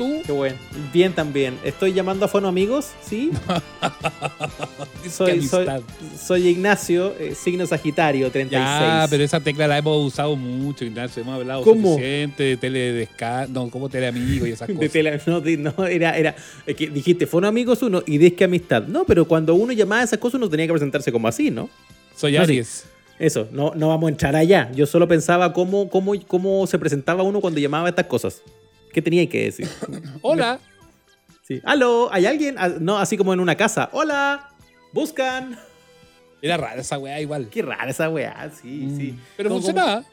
¿Tú? Qué bueno. Bien también. Estoy llamando a Fono Amigos, ¿sí? Soy, soy, soy Ignacio, eh, signo Sagitario, 36. Ya, pero esa tecla la hemos usado mucho, Ignacio. Hemos hablado ¿Cómo? suficiente de teledesca... No, como teleamigo y esas De cosas. no, no, era, era, es que dijiste Fono Amigos uno y Disque Amistad. No, pero cuando uno llamaba a esas cosas uno tenía que presentarse como así, ¿no? Soy No, sí. Aries. Eso, no, no vamos a entrar allá. Yo solo pensaba cómo, cómo, cómo se presentaba uno cuando llamaba a estas cosas. ¿Qué tenía que decir? Hola. Sí. ¿Aló? ¿Hay alguien? Ah, No, así como en una casa. ¡Hola! ¿Buscan? Era rara esa weá igual. Qué rara esa weá, sí, Mm. sí. Pero funcionaba.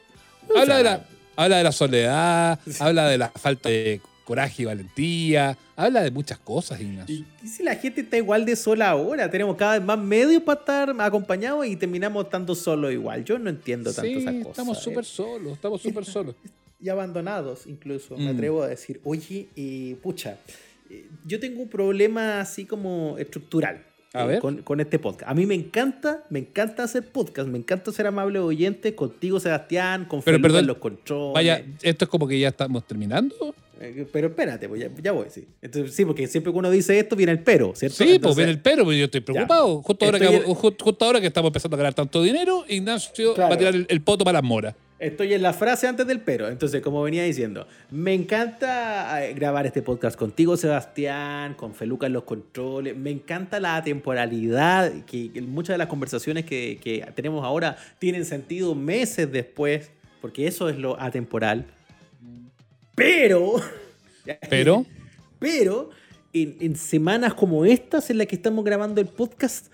como- Habla de, la, habla de la soledad, habla de la falta de coraje y valentía, habla de muchas cosas, Ignacio. ¿Y si la gente está igual de sola ahora? Tenemos cada vez más medios para estar acompañados y terminamos estando solos igual. Yo no entiendo tanto Sí, esas cosas. estamos eh. súper solos, estamos súper solos. y abandonados incluso, me Mm. atrevo a decir, oye, eh, pucha, eh, yo tengo un problema así como estructural A eh, ver. Con, con este podcast. A mí me encanta, me encanta hacer podcast, me encanta ser amable oyente contigo, Sebastián, con Pero, perdón, en los controles. Vaya, esto es como que ya estamos terminando. Pero espérate, pues ya, ya voy, sí. Entonces, sí, porque siempre que uno dice esto viene el pero, ¿cierto? Sí, pues ven el pero, pues yo estoy preocupado. Justo ahora, que, Estoy en- ju- justo ahora que estamos empezando a ganar tanto dinero, Ignacio Claro. va a tirar el, el poto para las moras. Estoy en la frase antes del pero. Entonces, como venía diciendo, me encanta eh, grabar este podcast contigo, Sebastián, con Feluca en los controles. Me encanta la temporalidad, que, que muchas de las conversaciones que, que tenemos ahora tienen sentido meses después, porque eso es lo atemporal. Pero, Pero, pero, en, en semanas como estas en las que estamos grabando el podcast,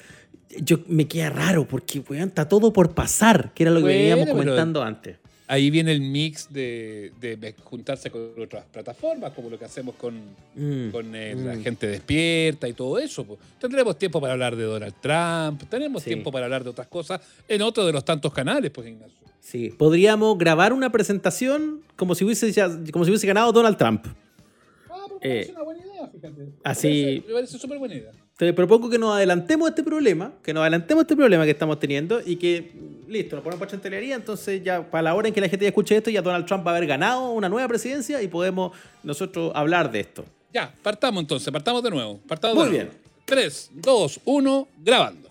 yo me queda raro, porque weón, está todo por pasar, que era lo que Bueno, veníamos comentando antes. ahí viene el mix de, de- juntarse con otras plataformas, como lo que hacemos con, Mm, con eh, la mm. gente despierta y todo eso. pues. Tendremos tiempo para hablar de Donald Trump, tenemos Sí. tiempo para hablar de otras cosas en otro de los tantos canales, pues Ignacio. Sí, podríamos grabar una presentación como si hubiese, ya- como si hubiese ganado Donald Trump. Ah, pero Eh, parece una buena idea, fíjate. así- Me parece súper buena idea. Te propongo que nos adelantemos a este problema, que nos adelantemos a este problema que estamos teniendo y que, listo, nos ponemos por chantelería, entonces ya para la hora en que la gente ya escuche esto, ya Donald Trump va a haber ganado una nueva presidencia y podemos nosotros hablar de esto. Ya, partamos entonces, partamos de nuevo. Partamos Muy de nuevo. bien. 3, 2, 1, grabando.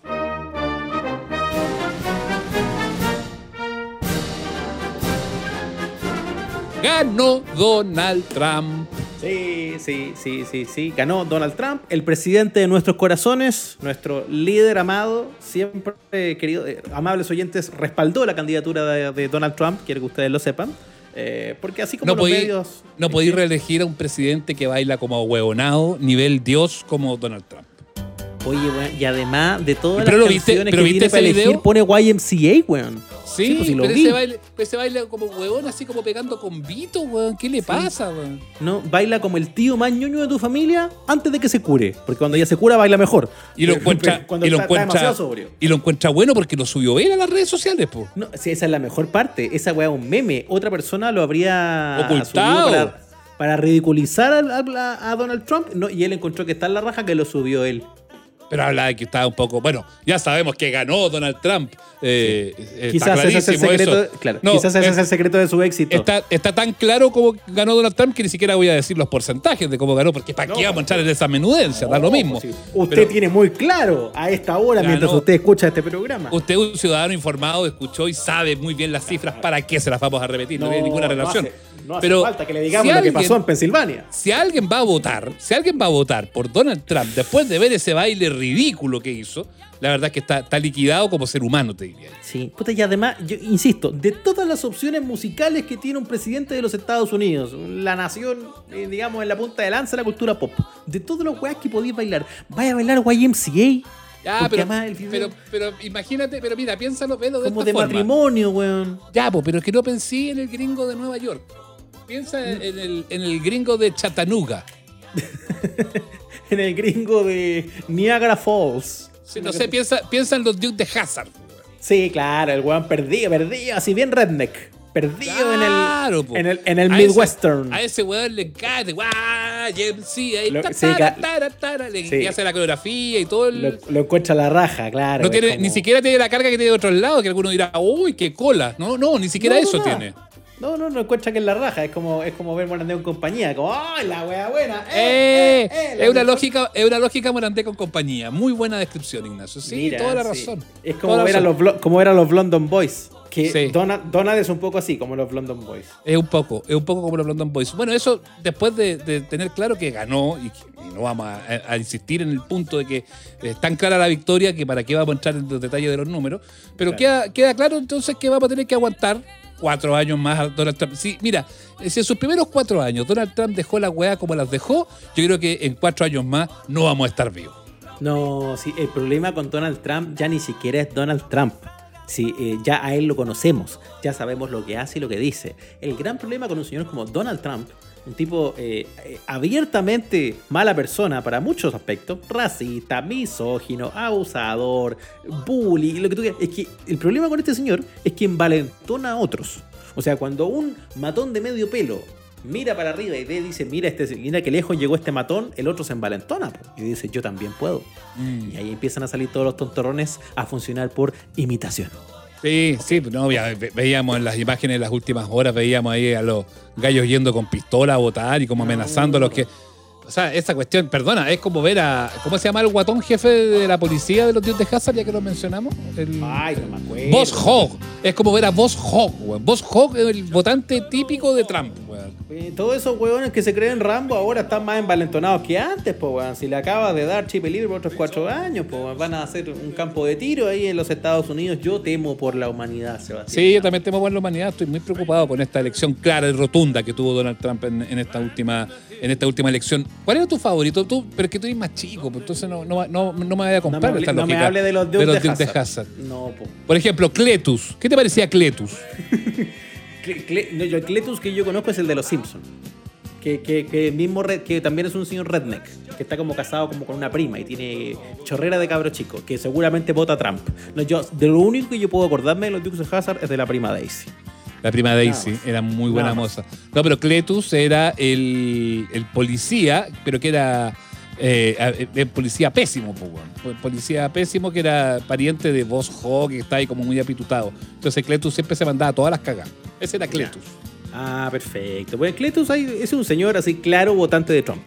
Ganó Donald Trump. Sí, sí, sí, sí, sí. Ganó Donald Trump, el presidente de nuestros corazones, nuestro líder amado, siempre eh, querido, eh, amables oyentes, respaldó la candidatura de, de Donald Trump, quiero que ustedes lo sepan. eh, porque así como No los podí, medios. no podí reelegir a un presidente que baila como huevonado, nivel Dios como Donald Trump. Oye, weón, y además de todas ¿Pero las lo viste- canciones pero que viste tiene para ese elegir, video? pone YMCA, weón. Sí, pues sí lo pero, vi. ese pero ese baile como huevón, así como pegando con Vito, weón. ¿Qué le pasa, weón? ¿no? Baila como el tío más ñoño de tu familia antes de que se cure. Porque cuando ya se cura, baila mejor. Y lo encuentra, cuando y lo está- está encuentra, demasiado sobrio. y lo encuentra bueno porque lo subió él a las redes sociales, po. No, sí, esa es la mejor parte. Esa weá es un meme. Otra persona lo habría Ocultado. subido para, para ridiculizar a, a Donald Trump. No, y él encontró que está en la raja que lo subió él. Pero habla de que estaba un poco. Bueno, ya sabemos que ganó Donald Trump. Eh, está Quizás ese es el secreto. eso. Claro, No, quizás ese es- es el secreto de su éxito. Está, está tan claro como ganó Donald Trump que ni siquiera voy a decir los porcentajes de cómo ganó, porque ¿para No, qué vamos a entrar en esa menudencia? da lo mismo. Sí. Usted Pero tiene muy claro a esta hora, Ganó. mientras usted escucha este programa. usted es un ciudadano informado, escuchó y sabe muy bien las cifras. ¿Para qué se las vamos a repetir? No, tiene ninguna relación. No hace, no hace Pero falta que le digamos si lo que alguien- pasó en Pensilvania. si alguien va a votar, si alguien va a votar por Donald Trump después de ver ese baile ridículo que hizo, la verdad es que está, está liquidado como ser humano, te diría. Sí, puta, y además, yo insisto, de todas las opciones musicales que tiene un presidente de los Estados Unidos, la nación, eh, digamos, en la punta de lanza de la cultura pop, de todos los weas que podéis bailar, vaya a bailar YMCA, Ya, Porque pero, video- pero, pero imagínate, pero mira, piénsalo, velo de como esta de forma. matrimonio, weón. Ya, po, pero es que no pensé en el gringo de Nueva York. Piensa en el, en el gringo de Chattanooga. en el gringo de Niagara Falls. Sí, no sé, piensa, piensa en los Duke de Hazard. Sí, claro, el weón perdido, perdido, así bien redneck. Perdido Claro, en el, en el, en el A ese- Midwestern. A ese weón le encanta, guau, sí, ahí Lo- sí, le- sí. hace la coreografía y todo el... Lo, lo encuentra la raja, claro. no tiene, como- ni siquiera tiene la carga que tiene de otro lado, que alguno dirá, uy, qué cola. No, no, ni siquiera No, eso tiene. No, no, no encuentra que es la raja. Es como, es como ver Morandeo en compañía. Como, ¡ay, la wea buena! Eh, ¡Eh! eh, es la una mejor". lógica, es una lógica Morandé con compañía. Muy buena descripción, Ignacio. Sí, Mira, toda la sí. razón. Es como ver, a los, como ver a los London Boys. Que Sí. Donald, Donald es un poco así, como los London Boys. Es un poco, es un poco como los London Boys. Bueno, eso después de, de tener claro que ganó, y, que- y no vamos a, a insistir en el punto de que es tan clara la victoria que para qué vamos a entrar en los detalles de los números, pero Claro. queda, queda claro entonces que vamos a tener que aguantar cuatro años más a Donald Trump. Sí, mira, si en sus primeros cuatro años Donald Trump dejó la weá como las dejó, yo creo que en cuatro años más no vamos a estar vivos. No, sí, el problema con Donald Trump ya ni siquiera es Donald Trump. Sí, eh, ya a él lo conocemos, ya sabemos lo que hace y lo que dice. El gran problema con un señor como Donald Trump, un tipo eh, eh, abiertamente mala persona para muchos aspectos, racista, misógino, abusador, bully, lo que tú quieras, es que el problema con este señor es que envalentona a otros. O sea, cuando un matón de medio pelo mira para arriba y ve, dice, mira, este, mira que lejos llegó este matón, el otro se envalentona po, y dice, yo también puedo. Y ahí empiezan a salir todos los tontorrones a funcionar por imitación. Sí, sí, no, ya ve- veíamos en las imágenes de las últimas horas, veíamos ahí a los gallos yendo con pistola a votar y como amenazando a los que. O sea, esa cuestión, perdona, es como ver a. ¿Cómo se llama el guatón jefe de la policía de los dios de Hazard, ya que lo mencionamos? El, Ay, no me acuerdo. Boss Hogg. Es como ver a Boss Hogg, weón. Boss Hogg es el votante típico de Trump, weón. Todos esos huevones que se creen Rambo ahora están más envalentonados que antes, pues, weón. Si le acaba de dar chip libre por otros cuatro años, pues, van a hacer un campo de tiro ahí en los Estados Unidos. Yo temo por la humanidad, Sebastián. Sí, yo también temo por la humanidad. Estoy muy preocupado con esta elección clara y rotunda que tuvo Donald Trump en, en esta última en esta última elección. ¿Cuál era tu favorito? Tú, pero es que tú eres más chico, pues entonces no, no, no, no me vaya a No me, comprar esta no me hable de los Duke de, Duke de Hazard. Hazard. No, pues. Por ejemplo, Cletus. ¿Qué te parecía Cletus? Cle- Cle- no, el Cletus que yo conozco es el de los Simpsons. Que, que, que mismo red- que también es un señor redneck, que está como casado como con una prima y tiene chorrera de cabro chico, que seguramente vota a Trump. No, yo, de lo único que yo puedo acordarme de los Dukes de Hazard es de la prima Daisy. La prima Daisy era muy buena moza. No, pero Cletus era el, el policía, pero que era eh, eh, policía pésimo, pues, policía pésimo que era pariente de Boss Hogg, que está ahí como muy apitutado. Entonces Cletus siempre se mandaba todas las cagas. Ese era Cletus. Ah, perfecto. Pues Cletus es un señor así claro votante de Trump.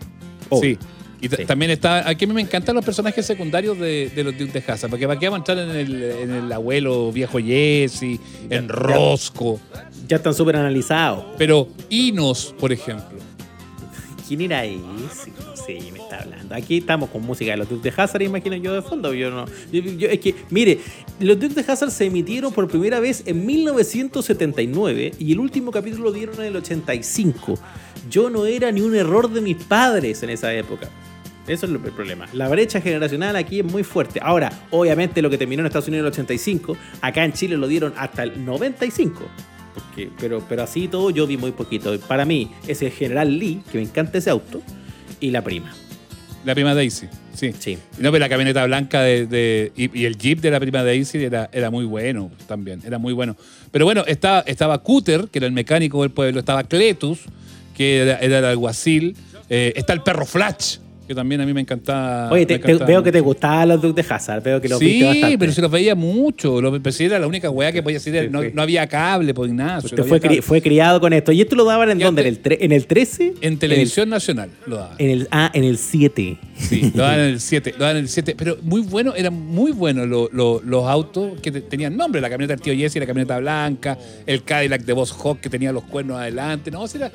Oh, Sí. Y Sí. también está. Aquí a mí me encantan los personajes secundarios de, de los de Hazard, porque para qué vamos a entrar en el, en el abuelo viejo Jesse, en Ya- Rosco. Ya están súper analizados. Pero Inos, por ejemplo. ¿Quién era ese? No sé, me está hablando. Aquí estamos con música de los Dukes de Hazard, imagino yo de fondo. Yo no. es que, mire, los Dukes de Hazard se emitieron por primera vez en 1979 y el último capítulo lo dieron en el 85. Yo no era ni un error de mis padres en esa época. Eso es el problema. La brecha generacional aquí es muy fuerte. Ahora, obviamente lo que terminó en Estados Unidos en el 85, acá en Chile lo dieron hasta el 95. Porque, pero, pero así todo yo vi muy poquito. Para mí es el General Lee, que me encanta ese auto, y la prima. La prima Daisy, sí. Sí. No, pero la camioneta blanca de, de- y, y el jeep de la prima Daisy era, era muy bueno también, era muy bueno. Pero bueno, estaba, estaba Cooter, que era el mecánico del pueblo, estaba Cletus, que era, era el alguacil, eh, está el perro Flash, que también a mí me encantaba. Oye, me te- veo que te gustaban los Dukes de Hazard, veo que los viste Sí, bastante. pero se los veía mucho. Lo, si era la única weá que podía decir. Sí, no, sí. no había cable, por Ignacio. Usted fue, cri- fue criado con esto. ¿Y esto lo daban en dónde? ¿En el, tre- ¿En el 13? En televisión nacional lo daba. En el, ah, en el 7. Sí, lo daban en el 7, lo daban en el 7, pero muy bueno, eran muy buenos lo- lo- los autos que te- tenían nombre, la camioneta del tío Jesse, la camioneta blanca, el Cadillac de Boss Hawk que tenía los cuernos adelante, no, o sea, era,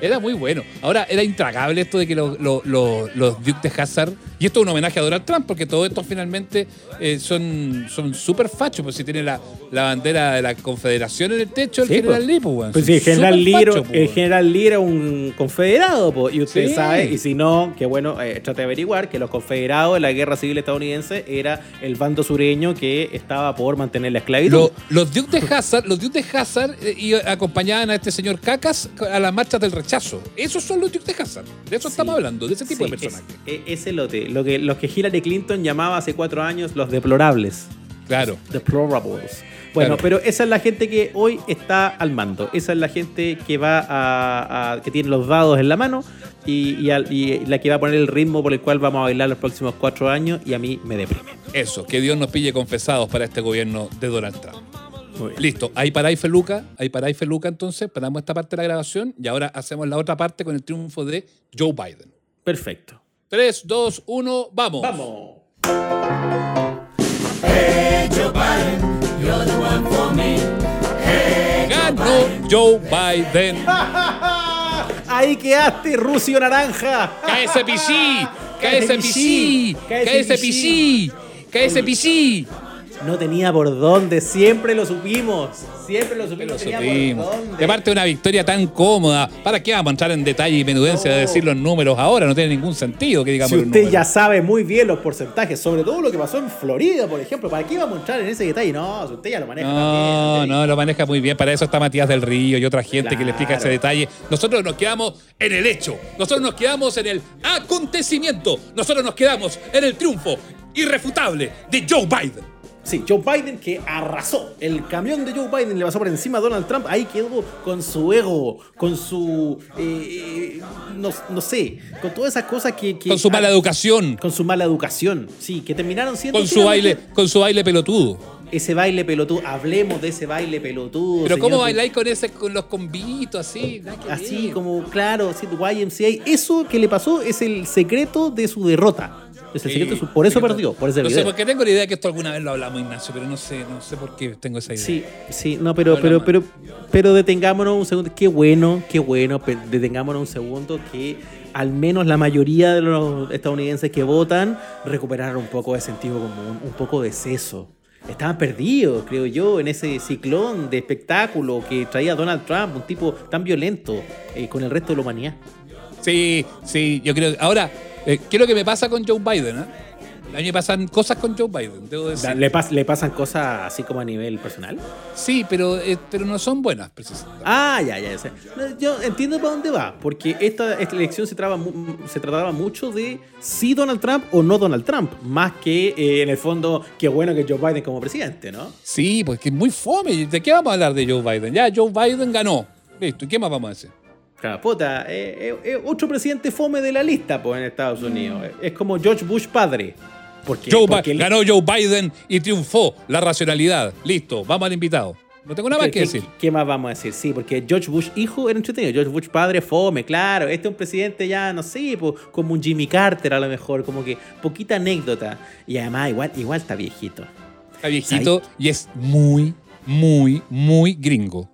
era muy bueno. Ahora, era intragable esto de que lo- lo- lo- los Duke de Hazard Y esto es un homenaje a Donald Trump, porque todo esto finalmente eh, son son súper fachos, pues si tiene la, la bandera de la Confederación en el techo, el Sí, general pues. Lee, pues, weón. Pues sí, el general Lee, pues, el general Lee era un confederado, po, y usted Sí. sabe, y si no, que bueno, eh, trate de averiguar que los confederados en la guerra civil estadounidense era el bando sureño que estaba por mantener la esclavitud. Lo- los Duke de Hazard, los Duke de Hazard eh, y acompañaban a este señor Cacas a las marchas del rechazo. Esos son los de Hazard. De eso Sí. estamos hablando, de ese tipo Sí, de personajes. es- e- ese lote, lo que, los que Hillary Clinton llamaba hace cuatro años los deplorables. Claro. Deplorables. Bueno, Claro. pero esa es la gente que hoy está al mando. Esa es la gente que va a, a- que tiene los dados en la mano y, y al- y la que va a poner el ritmo por el cual vamos a bailar los próximos cuatro años y a mí me deprime. Eso, que Dios nos pille confesados para este gobierno de Donald Trump. Listo, ahí paráis Feluca, ahí paráis Feluca entonces, paramos esta parte de la grabación y ahora hacemos la otra parte con el triunfo de Joe Biden. Perfecto. 3, 2, 1, vamos. Vamos. Ganó Joe Biden. Ahí quedaste, Rucio Naranja. KSPC, KSPC, KSPC, KSPC, KSPC. No tenía por dónde, siempre lo supimos. Siempre lo supimos. Lo no supimos. Y aparte una victoria tan cómoda. ¿Para qué vamos a entrar en detalle y menudencia de No. decir los números ahora? No tiene ningún sentido que digamos Si usted ya sabe muy bien los porcentajes, sobre todo lo que pasó en Florida, por ejemplo, ¿para qué vamos a entrar en ese detalle? No, si usted ya lo maneja No, también. no, lo maneja muy bien. Para eso está Matías del Río y otra gente que le explica ese detalle. Nosotros nos quedamos en el hecho. Nosotros nos quedamos en el acontecimiento. Nosotros nos quedamos en el triunfo irrefutable de Joe Biden. Sí, Joe Biden que arrasó. El camión de Joe Biden le pasó por encima a Donald Trump. Ahí quedó con su ego, con su. eh, no, no sé, con todas esas cosas que. que- Con su mala educación. Con su mala educación. Sí, que terminaron siendo. Con su baile, con su baile pelotudo. Ese baile pelotudo. Hablemos de ese baile pelotudo. Pero señor. ¿cómo bailáis con ese, con los convitos así? Así como, claro, sí, YMCA. Eso que le pasó es el secreto de su derrota. Es el secreto de su- por eso sí, perdió, por ese No sé, porque tengo la idea que esto alguna vez lo hablamos, Ignacio, pero no sé, no sé por qué tengo esa idea. Sí, sí, no, pero, pero, pero, pero detengámonos un segundo. Qué bueno, qué bueno, detengámonos un segundo que al menos la mayoría de los estadounidenses que votan recuperaron un poco de sentido común, un poco de seso. Estaban perdidos, creo yo, en ese ciclón de espectáculo que traía Donald Trump, un tipo tan violento eh, con el resto de la humanidad. Sí, sí, yo creo. Ahora, eh, ¿qué es lo que me pasa con Joe Biden? ah? A mí me pasan cosas con Joe Biden, debo decir. ¿Le, pas- ¿Le pasan cosas así como a nivel personal? Sí, pero, eh, pero no son buenas, precisamente. Ah, ya, ya, ya. No, Yo entiendo para dónde va, porque esta, esta elección se, trataba mu- se trataba mucho de si Donald Trump o no Donald Trump, más que eh, en el fondo, qué bueno que Joe Biden como presidente, ¿no? Sí, pues que es muy fome. ¿De qué vamos a hablar de Joe Biden? Ya, Joe Biden ganó. Listo, ¿y qué más vamos a decir? Claro, puta, eh, eh, eh, otro presidente fome de la lista, pues, en Estados Unidos. Es como George Bush padre. Porque, Joe ganó Joe Biden y triunfó la racionalidad. Listo, vamos al invitado. No tengo nada más que ¿Qué, decir. qué- qué más vamos a decir? Sí, porque George Bush hijo era entretenido, George Bush padre fome, claro. Este es un presidente ya, no sé, po, como un Jimmy Carter a lo mejor, como que poquita anécdota. Y además igual, igual está viejito. Está viejito y es muy, muy, muy gringo.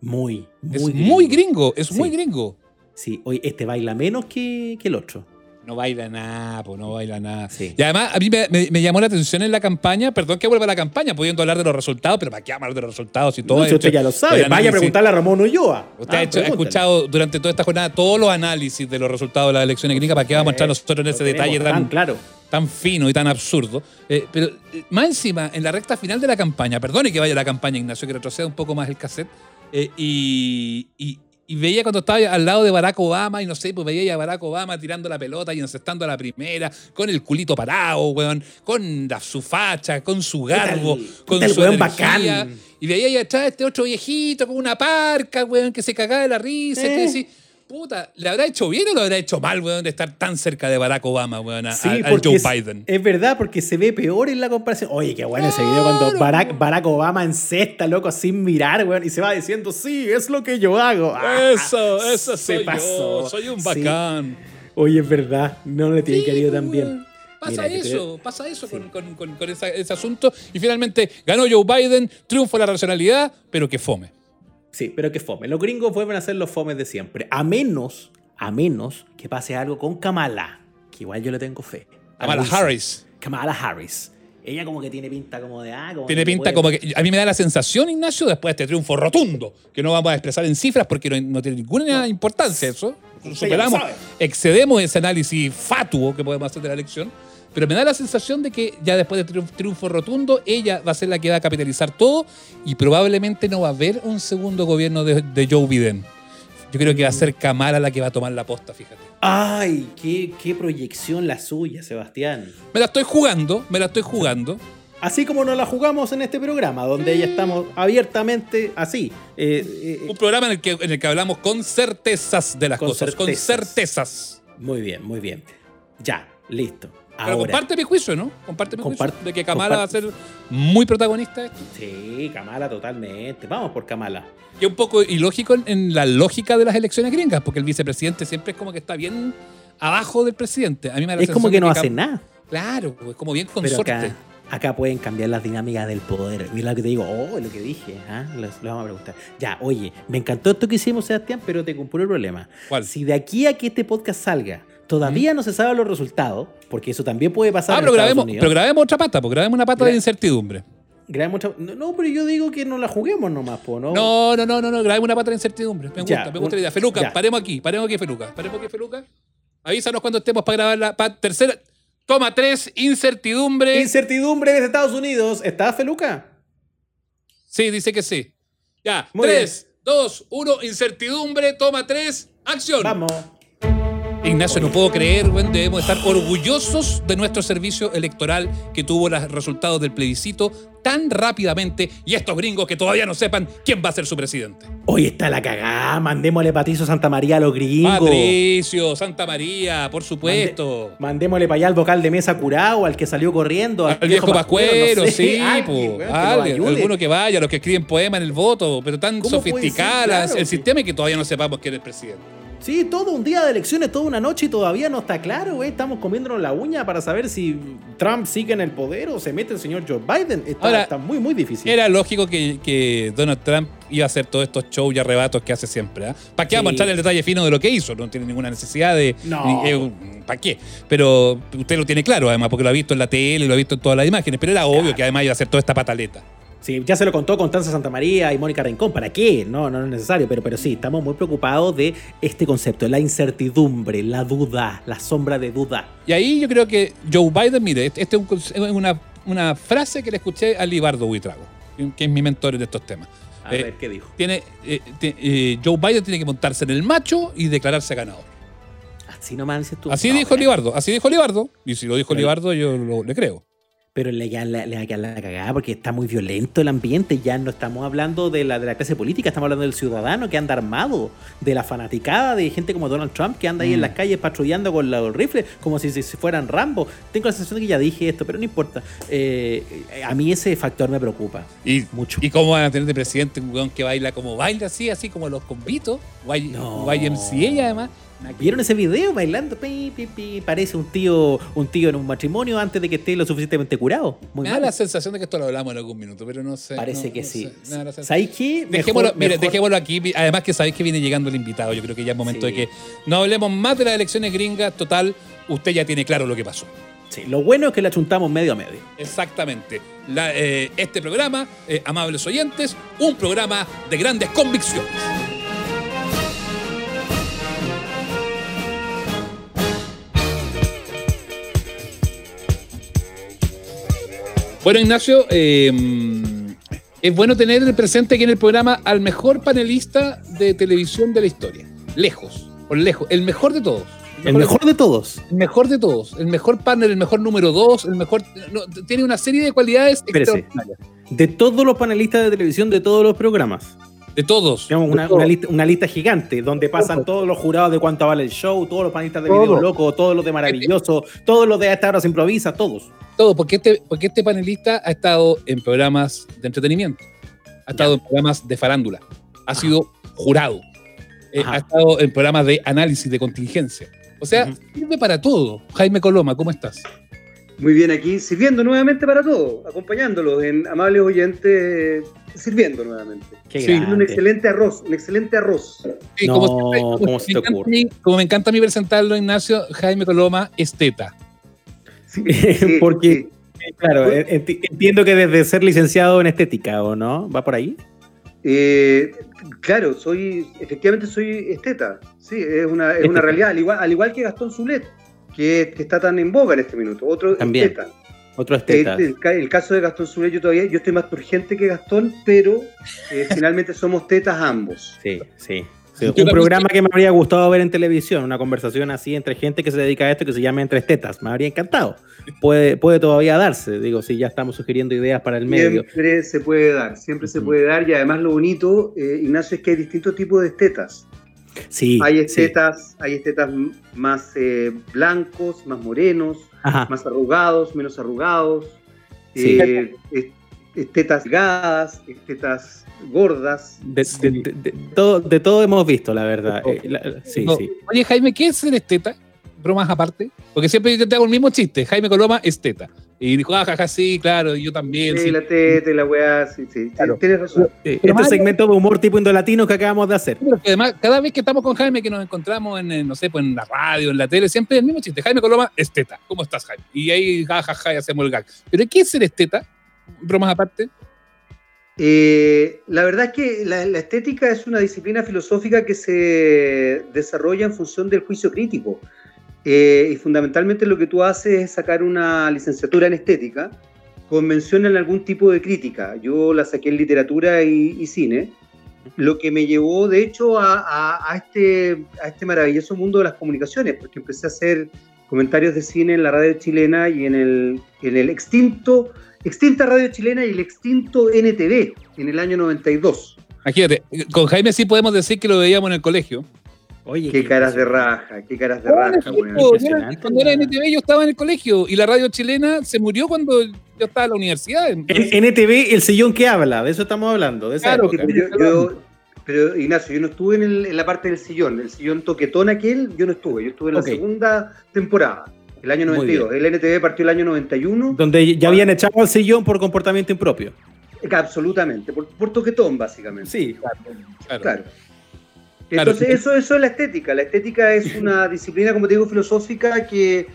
Muy, muy es muy gringo, es Sí. muy gringo. Sí, hoy este baila menos que, que el otro. No baila nada, pues no baila nada. Sí. Y además, a mí me, me- me llamó la atención en la campaña, perdón que vuelva a la campaña, pudiendo hablar de los resultados, pero ¿para qué hablar de los resultados? Si todo No, ha usted ya lo sabe, vaya a preguntarle a Ramón Ulloa. Usted ha, Ah, hecho- ha escuchado durante toda esta jornada todos los análisis de los resultados de las elecciones gringas, ¿para qué vamos a entrar nosotros en ese detalle tan tan, claro. tan fino y tan absurdo? Eh, pero eh, más encima, en la recta final de la campaña, perdone que vaya la campaña, Ignacio, que retroceda un poco más el cassette, eh, y, y- y veía cuando estaba al lado de Barack Obama, y no sé, pues veía a Barack Obama tirando la pelota y encestando a la primera, con el culito parado, weón, con la, su facha, con su garbo, con tal su weón energía. bacán? Y veía ahí atrás este otro viejito con una parca, weón, que se cagaba de la risa, Eh. que decía, puta, ¿le habrá hecho bien o lo habrá hecho mal, weón, de estar tan cerca de Barack Obama, weón, a, Sí, Joe es, Biden? es verdad, porque se ve peor en la comparación. Oye, qué bueno ese video cuando Claro. Barack, Barack Obama encesta, loco, sin mirar, weón, y se va diciendo, sí, es lo que yo hago. Ah, Eso, eso se soy pasó. yo, soy un Sí. bacán. Oye, es verdad, no le tienen Sí, querido tan bien. Pasa Mira, eso, pasa eso con, con- con- con esa- ese asunto. Y finalmente ganó Joe Biden, triunfo la racionalidad, pero que fome. Sí, pero que fome. Los gringos vuelven a ser los fomes de siempre. A menos, a menos que pase algo con Kamala, que igual yo le tengo fe. Kamala Wilson. Harris. Kamala Harris. Ella como que tiene pinta como de... Ah, como Tiene que pinta puede- como que. A mí me da la sensación, Ignacio, después de este triunfo rotundo, que no vamos a expresar en cifras porque no, no tiene ninguna importancia eso. Superamos, excedemos ese análisis fatuo que podemos hacer de la elección. Pero me da la sensación de que ya después de triunfo, triunfo rotundo, ella va a ser la que va a capitalizar todo y probablemente no va a haber un segundo gobierno de, de Joe Biden. Yo creo que va a ser Kamala la que va a tomar la posta, fíjate. Ay, qué, qué proyección la suya, Sebastián. Me la estoy jugando, me la estoy jugando. Así como nos la jugamos en este programa, donde ya estamos abiertamente así. eh, eh, Un programa en el que, en el que hablamos con certezas de las Con cosas, con certezas. muy bien, muy bien. Ya, listo. Pero comparte mi juicio, ¿no? Comparte mi Comparte- juicio de que Kamala va a ser muy protagonista de esto. Sí, Kamala totalmente. Vamos por Kamala. Y un poco ilógico en, en la lógica de las elecciones gringas, porque el vicepresidente siempre es como que está bien abajo del presidente. A mí me da la Es como que no hace nada. Claro, es como bien Pero consorte. acá, acá pueden cambiar las dinámicas del poder. Mira lo que te digo, oh, lo que dije. ¿ah? Les vamos a preguntar. Ya, oye, me encantó esto que hicimos, Sebastián, pero te cumplo el problema. ¿Cuál? Si de aquí a que este podcast salga, todavía no se saben los resultados, porque eso también puede pasar Ah, en pero Estados grabemos, Unidos. pero grabemos otra pata, pues grabemos una pata de incertidumbre. Grabemos otra- No, no, pero yo digo que no la juguemos nomás, po, ¿no? No, no, no, no, no, grabemos una pata de incertidumbre. Me gusta, Ya, me gusta la idea. Feluca, ya. paremos aquí, paremos aquí, Feluca. Paremos aquí, Feluca. Avísanos cuando estemos para grabar la pa- tercera. Toma tres, incertidumbre. Incertidumbre desde Estados Unidos. ¿Está Feluca? Sí, dice que sí. Ya, Muy tres, dos, uno, incertidumbre, toma tres, acción. Vamos. Ignacio, no puedo creer, weón, debemos estar orgullosos de nuestro servicio electoral que tuvo los resultados del plebiscito tan rápidamente y estos gringos que todavía no sepan quién va a ser su presidente. Hoy está la cagada. Mandémosle Patricio Santa María a los gringos. Patricio, Santa María, por supuesto. Mandémosle para allá al vocal de mesa curado, al que salió corriendo. Al viejo Pascuero, no sé, sí, alguien, po. alguno que vaya, los que escriben poemas en el voto, pero tan ¿Cómo puede sofisticada ser? la- Claro, el sí. sistema y que todavía no sepamos quién es el presidente. Sí, todo un día de elecciones, toda una noche y todavía no está claro, güey. Estamos comiéndonos la uña para saber si Trump sigue en el poder o se mete el señor Joe Biden. Está, Ahora, está muy, muy difícil. Era lógico que, que Donald Trump iba a hacer todos estos shows y arrebatos que hace siempre. ¿ah? ¿Para qué Sí. vamos a mostrar el detalle fino de lo que hizo? No tiene ninguna necesidad de. No. ¿Para qué? Pero usted lo tiene claro, además, porque lo ha visto en la tele, lo ha visto en todas las imágenes. Pero era obvio Claro. que además iba a hacer toda esta pataleta. Sí, ya se lo contó Constanza Santa María y Mónica Rincón. ¿Para qué? No, no es necesario, pero, pero sí, estamos muy preocupados de este concepto, la incertidumbre, la duda, la sombra de duda. Y ahí yo creo que Joe Biden, mire, este es un una, una frase que le escuché a Libardo Buitrago, que es mi mentor en estos temas. A Eh, ver, ¿qué dijo? Tiene, eh, eh, Joe Biden tiene que montarse en el macho y declararse ganador. Así nomás dices tú. Así No, dijo Libardo, así dijo Libardo. Y si lo dijo Libardo, yo lo- le creo. Pero le, queda- le, le va a quedar la cagada porque está muy violento el ambiente. Ya no estamos hablando de la, de la clase política, estamos hablando del ciudadano que anda armado, de la fanaticada de gente como Donald Trump que anda ahí Mm. en las calles patrullando con los rifles como si, si fueran Rambo. Tengo la sensación de que ya dije esto, pero no importa. Eh, a mí ese factor me preocupa. Y, Mucho. ¿Y cómo van a tener de presidente un weón que baila como baila así, así como los convitos? Y, No. YMCA además. ¿Vieron ese video bailando? Pi, pi, pi? Parece un tío, un tío en un matrimonio antes de que esté lo suficientemente curado. Muy Me da la sensación de que esto lo hablamos en algún minuto, pero no sé. Parece no- que no sí. sé, la. ¿Sabéis qué? Dejémoslo, mire, dejémoslo aquí. Además que sabéis que viene llegando el invitado. Yo creo que ya es momento Sí. de que no hablemos más de las elecciones gringas. Total, usted ya tiene claro lo que pasó. Sí, lo bueno es que le achuntamos medio a medio. Exactamente. La- eh, este programa, eh, amables oyentes, un programa de grandes convicciones. Bueno, Ignacio, eh, es bueno tener presente aquí en el programa al mejor panelista de televisión de la historia. Lejos, por lejos, el mejor de todos. El mejor de todos. El mejor de todos, el mejor panel, el mejor número dos, el mejor. no, tiene una serie de cualidades Espérese. extraordinarias. De todos los panelistas de televisión de todos los programas. De todos. Tenemos una, todos. una lista, una lista gigante donde pasan todos los jurados de cuánto vale el show, todos los panelistas de Todo. Video Loco, todos los de Maravilloso, todos los de A esta hora se improvisa, todos. Todo, porque este, porque este panelista ha estado en programas de entretenimiento, ha estado en programas de farándula, ha sido jurado, eh, ha estado en programas de análisis de contingencia. O sea, sirve para todo. Jaime Coloma, ¿cómo estás? Muy bien, aquí sirviendo nuevamente para todo, acompañándolos en amables oyentes, sirviendo nuevamente. Qué Sí, Un excelente arroz, un excelente arroz. Sí, No, como, siempre, como ¿cómo me te encanta a ocurre? mí- como me encanta a mí presentarlo, Ignacio, Jaime Coloma, esteta. Sí, Porque, sí. claro, enti- entiendo que desde ser licenciado en estética, ¿o no? ¿Va por ahí? Eh, claro, soy, efectivamente soy esteta. Sí, es una, es una realidad. Al igual, al igual que Gastón Zulet, que, que está tan en boga en este minuto. Otro También. esteta. Otro esteta. El, el ca- el caso de Gastón Zulet, yo todavía, yo estoy más turgente que Gastón, pero eh, finalmente somos tetas ambos. Sí, sí. Un programa que me habría gustado ver en televisión, una conversación así entre gente que se dedica a esto que se llama Entre Tetas. Me habría encantado. Puede, puede todavía darse, digo, si ya estamos sugiriendo ideas para el medio. Siempre se puede dar, siempre se puede dar. Y además lo bonito, eh, Ignacio, es que hay distintos tipos de estetas. Sí. Hay sí. estetas, hay estetas más eh, blancos, más morenos, Ajá. más arrugados, menos arrugados, Sí. eh, estetas delgadas, estetas gordas. De, Sí. de- de- de todo, de todo hemos visto, la verdad. Eh, la- sí, No. sí. Oye, Jaime, ¿qué es ser esteta? Bromas aparte. Porque siempre yo te hago el mismo chiste. Jaime Coloma, esteta. Y dijo, ah, jaja, sí, claro, yo también. Sí, sí. la teta y la weá, sí, sí, Claro. tienes razón. Este segmento de humor tipo indolatino que acabamos de hacer. Además, cada vez que estamos con Jaime, que nos encontramos en, no sé, pues en la radio, en la tele, siempre el mismo chiste. Jaime Coloma, esteta. ¿Cómo estás, Jaime? Y ahí, jajaja, y hacemos el gag. ¿Pero qué es ser esteta? Bromas aparte. Eh, la verdad es que la, la estética es una disciplina filosófica que se desarrolla en función del juicio crítico. Eh, y fundamentalmente lo que tú haces es sacar una licenciatura en estética con mención en algún tipo de crítica. Yo la saqué en literatura y, y cine, lo que me llevó de hecho a, a- a este, a este maravilloso mundo de las comunicaciones, porque empecé a hacer comentarios de cine en la radio chilena y en el, en el extinto, extinta radio chilena y el extinto NTV en el año 92. Imagínate, con Jaime sí podemos decir que lo veíamos en el colegio. Oye, Qué caras de raja, qué caras de raja, impresionante, cuando era la- NTV yo estaba en el colegio y la radio chilena se murió cuando yo estaba en la universidad. Entonces, En NTV, el sillón que habla, de eso estamos hablando. De esa Claro, época. Pero, yo- yo- pero, Ignacio, yo no estuve en, el- en la parte del sillón, el sillón toquetón aquel, yo no estuve, yo estuve en la segunda temporada, el año Muy 92. El NTV partió el año 91, Donde ya habían echado al sillón por comportamiento impropio. absolutamente, por, por toquetón básicamente. Sí. claro. Claro. Claro. Entonces, eso, eso es la estética. La estética es una disciplina, como te digo, filosófica que,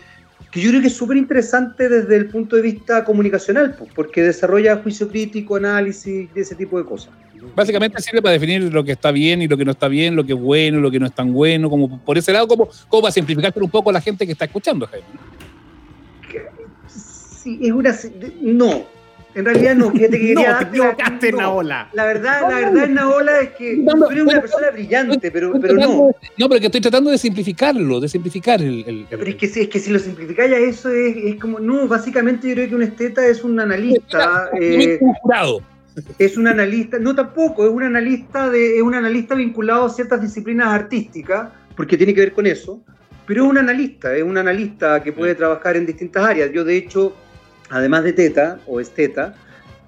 que yo creo que es súper interesante desde el punto de vista comunicacional, porque desarrolla juicio crítico, análisis, de ese tipo de cosas. Básicamente sirve para definir lo que está bien y lo que no está bien, lo que es bueno, lo que no es tan bueno, como por ese lado, como, como para simplificar un poco a la gente que está escuchando, Jaime. Sí, es una. No, en realidad no. Fíjate que No, quería te darte la- equivocaste, no. Naola. La verdad, la verdad, Naola, es que No, no, tú eres una no, persona brillante, pero, pero no. No, pero que estoy tratando de simplificarlo, de simplificar el... el- el- Pero es que, si- es que si lo simplificáis a eso, es, es como. No, básicamente yo creo que un esteta es un analista. eh, un jurado. es un analista, no tampoco, es un analista de, es un analista vinculado a ciertas disciplinas artísticas, porque tiene que ver con eso, pero es un analista, es un analista que puede trabajar en distintas áreas. Yo, de hecho, además de teta o esteta,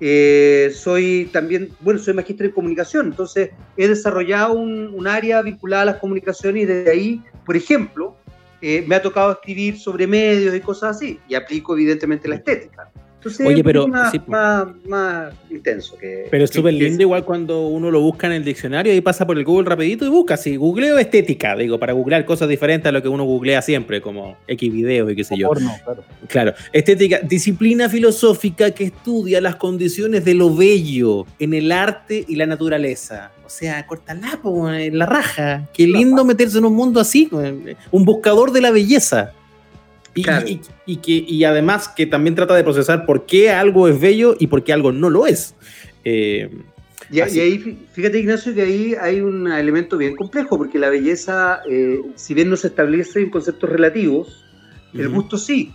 eh, soy también, bueno, soy magíster en comunicación, entonces he desarrollado un, un área vinculada a las comunicaciones y desde ahí, por ejemplo, eh, me ha tocado escribir sobre medios y cosas así, y aplico evidentemente la estética. Entonces, Oye, pero- más, sí. más, más intenso que. Pero es súper lindo igual cuando uno lo busca en el diccionario y pasa por el Google rapidito y busca. Si googleo estética, digo, para googlear cosas diferentes a lo que uno googlea siempre, como X videos y qué sé yo. Porno, claro. Claro, estética, disciplina filosófica que estudia las condiciones de lo bello en el arte y la naturaleza. O sea, cortala, en la raja. Qué lindo meterse en un mundo así, po, un buscador de la belleza. Y, Claro. y- y que, y además que también trata de procesar por qué algo es bello y por qué algo no lo es. Eh, Y, ahí, fí- fíjate Ignacio, que ahí hay un elemento bien complejo, porque la belleza, eh, si bien no se establece en conceptos relativos, el gusto sí.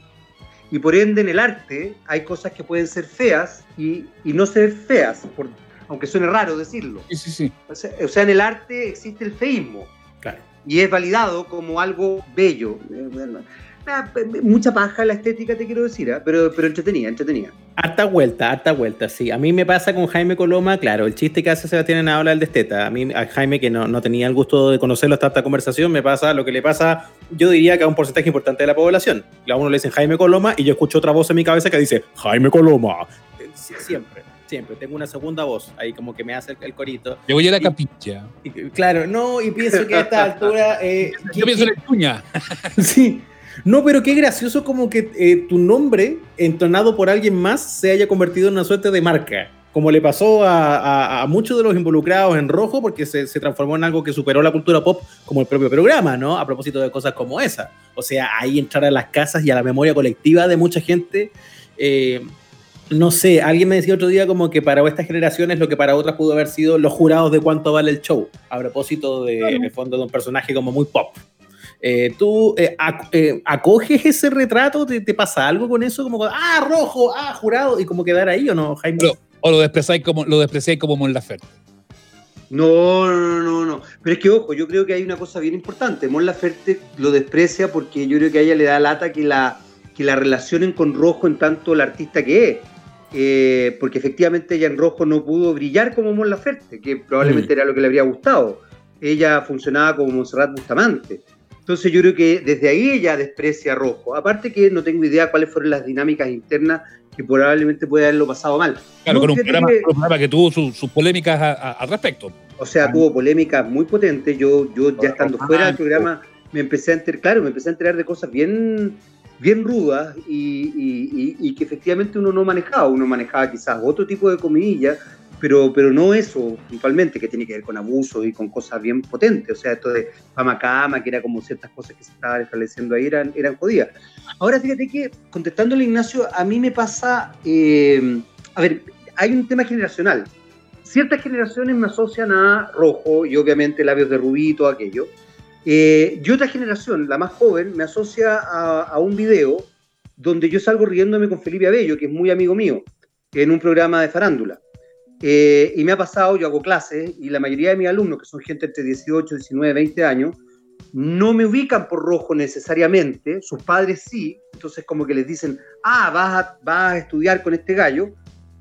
Y por ende en el arte hay cosas que pueden ser feas y, y no ser feas, por- aunque suene raro decirlo. Sí, sí, sí. O sea, o sea, en el arte existe el feísmo claro. y es validado como algo bello. Eh, ah, mucha paja la estética, te quiero decir, ah, pero, pero entretenida, entretenida. Harta vuelta, harta vuelta, sí. A mí me pasa con Jaime Coloma, claro, el chiste que hace Sebastián habla del de Esteta. A mí, a Jaime, que no, no tenía el gusto de conocerlo hasta esta conversación, me pasa lo que le pasa, yo diría que a un porcentaje importante de la población. A uno le dicen Jaime Coloma y yo escucho otra voz en mi cabeza que dice Jaime Coloma. Eh, sie- Siempre, siempre. Tengo una segunda voz ahí como que me hace el, el corito. Yo voy a la Y- capilla. Y, claro, no, y pienso que a esta altura... eh, Yo pienso en el cuña. Sí. No, pero qué gracioso como que eh, tu nombre, entonado por alguien más, se haya convertido en una suerte de marca. Como le pasó a, muchos de los involucrados en rojo, porque se, transformó en algo que superó la cultura pop, como el propio programa, ¿no? A propósito de cosas como esa. O sea, ahí entrar a las casas y a la memoria colectiva de mucha gente. Eh, no sé, alguien me decía otro día como que para estas generaciones lo que para otras pudo haber sido los jurados de cuánto vale el show, a propósito de, en el fondo de un personaje como muy pop. Eh, ¿Tú eh, eh, acoges ese retrato? ¿Te, pasa algo con eso? Como, ah, rojo, ah, jurado, y como quedar ahí o no, Jaime? o lo despreciáis como, lo despreciáis como Mon Laferte. No, no, no, no. Pero es que, ojo, yo creo que hay una cosa bien importante. Mon Laferte lo desprecia porque yo creo que a ella le da lata que la, que la relacionen con Rojo en tanto el artista que es. porque efectivamente ella en Rojo no pudo brillar como Mon Laferte, que probablemente mm. era lo que le habría gustado. Ella funcionaba como Monserrat Bustamante. Entonces yo creo que desde ahí ella desprecia a Rojo. Aparte que no tengo idea cuáles fueron las dinámicas internas que probablemente puede haberlo pasado mal. Claro, con, un programa, que, tuvo sus polémicas al respecto. O sea, tuvo polémicas muy potentes. Yo, yo ya estando fuera del programa me empecé a enterar, claro, me empecé a enterar de cosas bien, bien rudas y, y que efectivamente uno no manejaba. Uno manejaba quizás otro tipo de comillas pero, pero no eso principalmente, que tiene que ver con abuso y con cosas bien potentes. O sea, esto de fama cama, que era como ciertas cosas que se estaban estableciendo ahí, eran, eran jodidas. Ahora, fíjate que, contestándole Ignacio, a mí me pasa, eh, a ver, hay un tema generacional. Ciertas generaciones me asocian a rojo y obviamente labios de rubí todo aquello. Eh, y otra generación, la más joven, me asocia a, a un video donde yo salgo riéndome con Felipe Abello, que es muy amigo mío, en un programa de farándula. Eh, y me ha pasado, yo hago clases y la mayoría de mis alumnos, que son gente entre 18, 19, 20 años, no me ubican por rojo necesariamente, sus padres sí, entonces como que les dicen, ah, vas a, vas a estudiar con este gallo,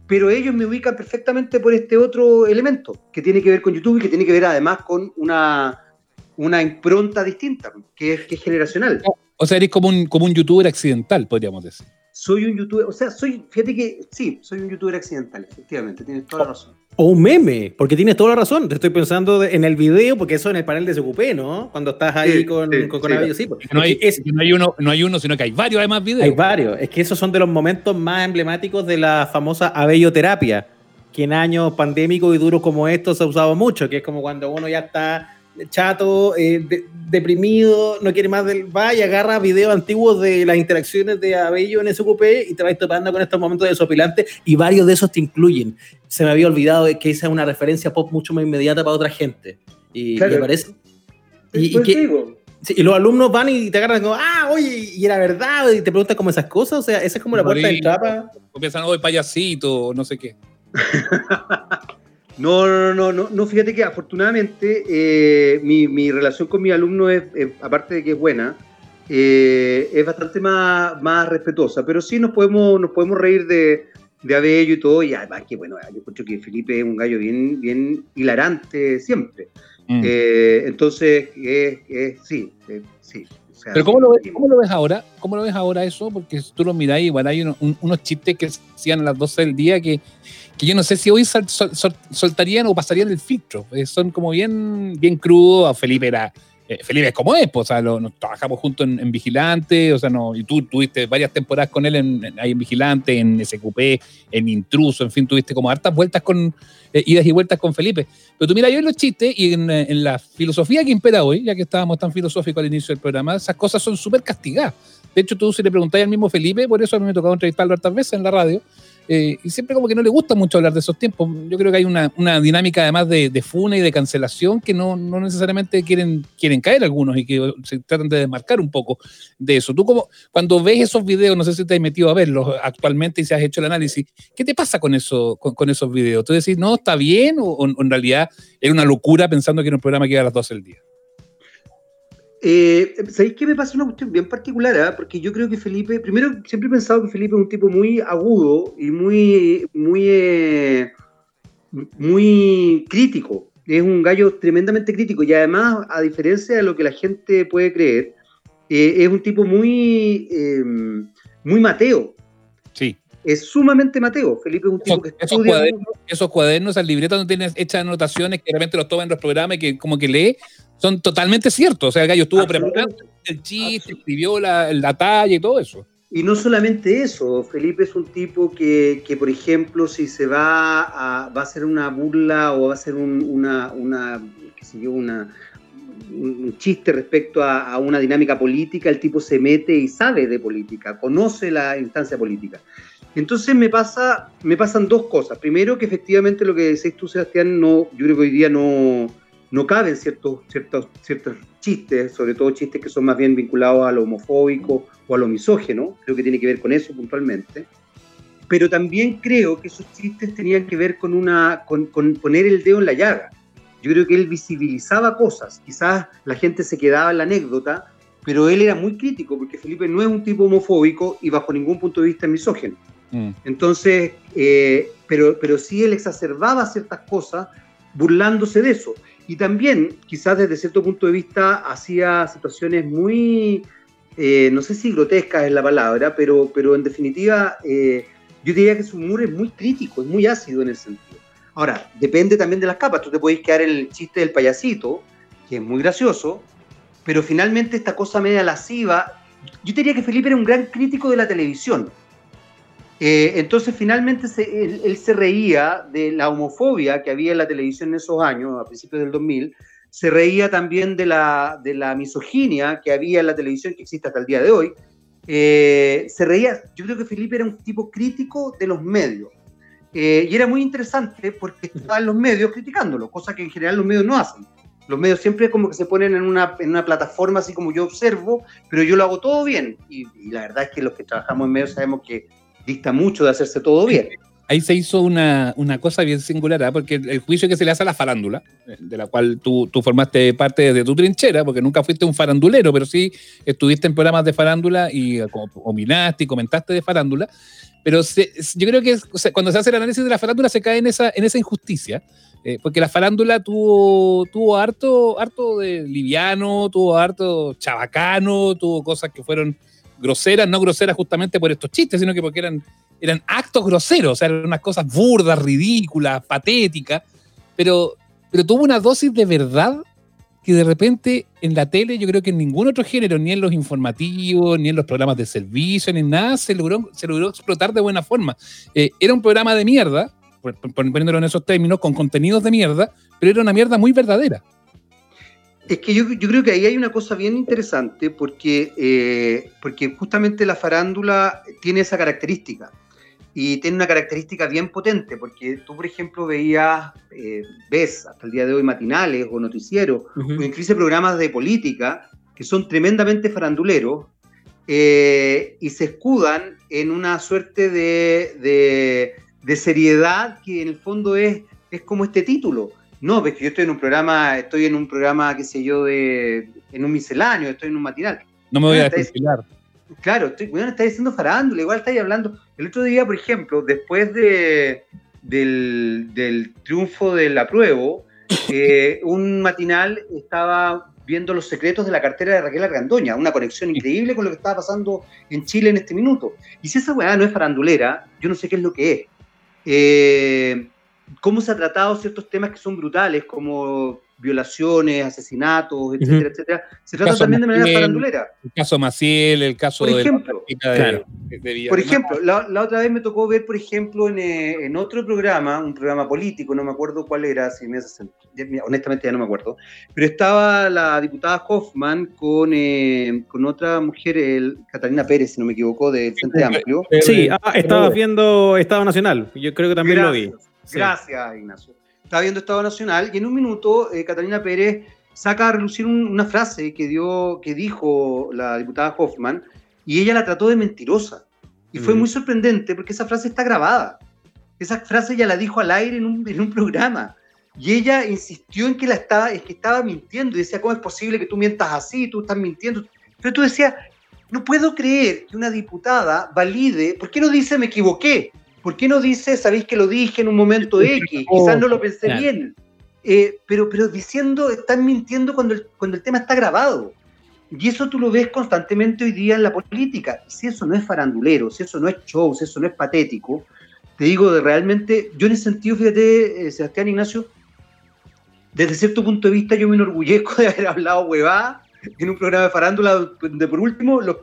pero ellos me ubican perfectamente por este otro elemento, que tiene que ver con YouTube y que tiene que ver además con una, una impronta distinta, que es, que es generacional. O sea, eres como un, como un youtuber accidental, podríamos decir soy un youtuber, o sea, soy, fíjate que sí, soy un youtuber accidental, efectivamente, tienes toda la razón. O un meme, porque tienes toda la razón. Te estoy pensando en el video, porque eso en el panel de SQP, ¿no? Cuando estás ahí con, sí, con, sí, no, hay, no, hay, uno, no hay uno, sino que hay varios además videos. Hay varios. Es que esos son de los momentos más emblemáticos de la famosa abelloterapia, que en años pandémicos y duros como estos se ha usado mucho, que es como cuando uno ya está chato, eh, deprimido, no quiere más del. Va y agarra videos antiguos de las interacciones de Abello en SQP y te vas topando con estos momentos desopilantes y varios de esos te incluyen. Se me había olvidado que esa es una referencia pop mucho más inmediata para otra gente. Y, me parece. Y, y, los alumnos van y te agarran como, ah, oye, y era verdad, y te preguntan como esas cosas, o sea, esa es como la puerta de entrada. Empiezan, hoy payasito, no sé qué. No, no, no, no, no, fíjate que afortunadamente eh, mi, relación con mi alumno es, aparte de que es buena, eh, es bastante más, más respetuosa, pero sí nos podemos, nos podemos reír de, de Abello y todo, y además que bueno, yo escucho que Felipe es un gallo bien, bien hilarante siempre. Mm. Eh, entonces, sí, sí. Pero ¿cómo lo, ves, ¿cómo lo, ves, ahora? ¿Cómo lo ves ahora eso? Porque si tú lo miráis, igual hay unos chistes que hacían a las 12 del día que que yo no sé si hoy soltarían o pasarían el filtro. Eh, son como bien, bien crudos. Felipe era. Eh, Felipe es como es, pues, o sea, nos trabajamos juntos en, Vigilante, o sea, no, y tú tuviste varias temporadas con él en, ahí en Vigilante, en SQP, en Intruso, en fin, tuviste como hartas vueltas con, eh, idas y vueltas con Felipe. Pero tú mira, yo en los chistes y en, en, la filosofía que impera hoy, ya que estábamos tan filosóficos al inicio del programa, esas cosas son súper castigadas. De hecho, tú si le preguntáis al mismo Felipe, por eso a mí me ha tocado entrevistarlo hartas veces en la radio, eh, y siempre como que no le gusta mucho hablar de esos tiempos. Yo creo que hay una, una dinámica además de, de, funa y de cancelación que no, no, necesariamente quieren, quieren caer algunos y que se tratan de desmarcar un poco de eso. Tú como cuando ves esos videos, no sé si te has metido a verlos actualmente y si has hecho el análisis, ¿qué te pasa con, eso, con, esos videos? ¿Tú decís, no, está bien o, en realidad era una locura pensando que era un programa que iba a las 12 del día? Eh, ¿Sabéis qué me pasa una cuestión bien particular? Ah? Porque yo creo que Felipe, primero siempre he pensado que Felipe es un tipo muy agudo y muy, muy, eh, muy crítico. Es un gallo tremendamente crítico y además, a diferencia de lo que la gente puede creer, eh, es un tipo muy, muy mateo. Es sumamente Mateo. Felipe es un tipo que esos estudia. cuadernos, esos cuadernos, esas libretas donde tienes hechas anotaciones que de repente los toma en los programas y que como que lee, son totalmente ciertos. O sea, el gallo estuvo preparando el chiste, escribió la, la talla y todo eso. Y no solamente eso, Felipe es un tipo que, que por ejemplo, si se va a, va a hacer una burla o va a hacer un, una, una, qué sé yo, una, un chiste respecto a, a, una dinámica política, el tipo se mete y sabe de política, conoce la instancia política. Entonces me, pasa, me pasan dos cosas. Primero, que efectivamente lo que decís tú, Sebastián, no, yo creo que hoy día no, no caben ciertos, ciertos, ciertos chistes, sobre todo chistes que son más bien vinculados a lo homofóbico o a lo misógeno, creo que tiene que ver con eso puntualmente. Pero también creo que esos chistes tenían que ver con, una, con, con poner el dedo en la llaga. Yo creo que él visibilizaba cosas, quizás la gente se quedaba en la anécdota, pero él era muy crítico porque Felipe no es un tipo homofóbico y bajo ningún punto de vista misógeno. Mm. Entonces, eh, pero, pero sí él exacerbaba ciertas cosas burlándose de eso. Y también, quizás desde cierto punto de vista, hacía situaciones muy, eh, no sé si grotescas es la palabra, pero, pero en definitiva, eh, yo diría que su humor es muy crítico, es muy ácido en el sentido. Ahora, depende también de las capas. Tú te puedes quedar el chiste del payasito, que es muy gracioso, pero finalmente esta cosa media lasciva. Yo diría que Felipe era un gran crítico de la televisión. Eh, entonces, finalmente se, él, él, se reía de la homofobia que había en la televisión en esos años, a principios del 2000. Se reía también de la, de la misoginia que había en la televisión, que existe hasta el día de hoy. Eh, se reía, yo creo que Felipe era un tipo crítico de los medios. Eh, y era muy interesante porque estaba en los medios criticándolo, cosa que en general los medios no hacen. Los medios siempre como que se ponen en una, en una plataforma así como yo observo, pero yo lo hago todo bien. Y, y, la verdad es que los que trabajamos en medios sabemos que dista mucho de hacerse todo bien. Ahí se hizo una, una cosa bien singular, ¿eh? porque el, juicio que se le hace a la farándula, de la cual tú, tú formaste parte de tu trinchera, porque nunca fuiste un farandulero, pero sí estuviste en programas de farándula y opinaste y comentaste de farándula, pero se, yo creo que cuando se hace el análisis de la farándula se cae en esa, en esa injusticia, eh, porque la farándula tuvo, tuvo harto, harto de liviano, tuvo harto chabacano, tuvo cosas que fueron groseras, no groseras justamente por estos chistes, sino que porque eran, eran actos groseros, o sea, eran unas cosas burdas, ridículas, patéticas, pero, pero tuvo una dosis de verdad que de repente en la tele, yo creo que en ningún otro género, ni en los informativos, ni en los programas de servicio, ni en nada, se logró, se logró explotar de buena forma. Eh, era un programa de mierda, poniéndolo en esos términos, con contenidos de mierda, pero era una mierda muy verdadera. Es que yo, yo, creo que ahí hay una cosa bien interesante porque, eh, porque justamente la farándula tiene esa característica y tiene una característica bien potente porque tú, por ejemplo, veías, eh, ves hasta el día de hoy matinales o noticieros uh -huh. o incluso programas de política que son tremendamente faranduleros eh, y se escudan en una suerte de, de, de seriedad que en el fondo es, es como este título no, porque yo estoy en un programa, estoy en un programa, qué sé yo, de, en un misceláneo, estoy en un matinal. No me voy a desfilar. Claro, estoy, bueno, está diciendo farándula, igual estáis hablando. El otro día, por ejemplo, después de, del, del triunfo del apruebo, eh, un matinal estaba viendo los secretos de la cartera de Raquel Argandoña, una conexión increíble con lo que estaba pasando en Chile en este minuto. Y si esa weá no es farandulera, yo no sé qué es lo que es. Eh, cómo se ha tratado ciertos temas que son brutales, como violaciones, asesinatos, etcétera, uh -huh. etcétera. Se trata también de manera farandulera. El caso Maciel, el caso por ejemplo, de, claro. de, de Por ejemplo, la, la, otra vez me tocó ver, por ejemplo, en, eh, en, otro programa, un programa político, no me acuerdo cuál era, si me hace, honestamente ya no me acuerdo, pero estaba la diputada Hoffman con, eh, con otra mujer, el, Catalina Pérez, si no me equivoco, del Frente Amplio. Sí, ah, estaba viendo Estado Nacional, yo creo que también Gracias. lo vi. Gracias, sí. Ignacio. Estaba viendo Estado Nacional y en un minuto eh, Catalina Pérez saca a relucir un, una frase que, dio, que dijo la diputada Hoffman y ella la trató de mentirosa. Y mm. fue muy sorprendente porque esa frase está grabada. Esa frase ella la dijo al aire en un, en un programa. Y ella insistió en que, la estaba, es que estaba mintiendo y decía, ¿cómo es posible que tú mientas así? Tú estás mintiendo. Pero tú decías, no puedo creer que una diputada valide, ¿por qué no dice me equivoqué? ¿Por qué no dice, sabéis que lo dije en un momento X? Quizás no lo pensé claro. bien. Eh, pero, pero diciendo, están mintiendo cuando el, cuando el tema está grabado. Y eso tú lo ves constantemente hoy día en la política. Si eso no es farandulero, si eso no es show, si eso no es patético, te digo, de realmente, yo en ese sentido, fíjate, eh, Sebastián Ignacio, desde cierto punto de vista yo me enorgullezco de haber hablado huevada en un programa de farándula donde por último los,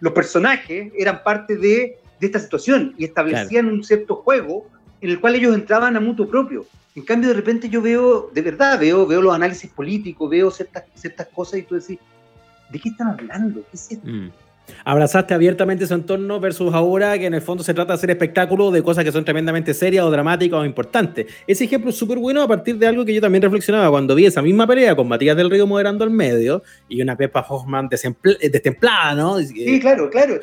los personajes eran parte de, de, esta situación y establecían un cierto juego en el cual ellos entraban a mutuo propio. En cambio, de repente yo veo, de verdad, veo, veo los análisis políticos, veo ciertas, ciertas cosas y tú decís, ¿de qué están hablando? ¿Qué es esto? Mm. Abrazaste abiertamente su entorno versus ahora que en el fondo se trata de hacer espectáculo de cosas que son tremendamente serias o dramáticas o importantes. Ese ejemplo es súper bueno a partir de algo que yo también reflexionaba cuando vi esa misma pelea con Matías del Río moderando al medio y una Pepa Hoffman eh, destemplada, ¿no? Sí, claro, claro,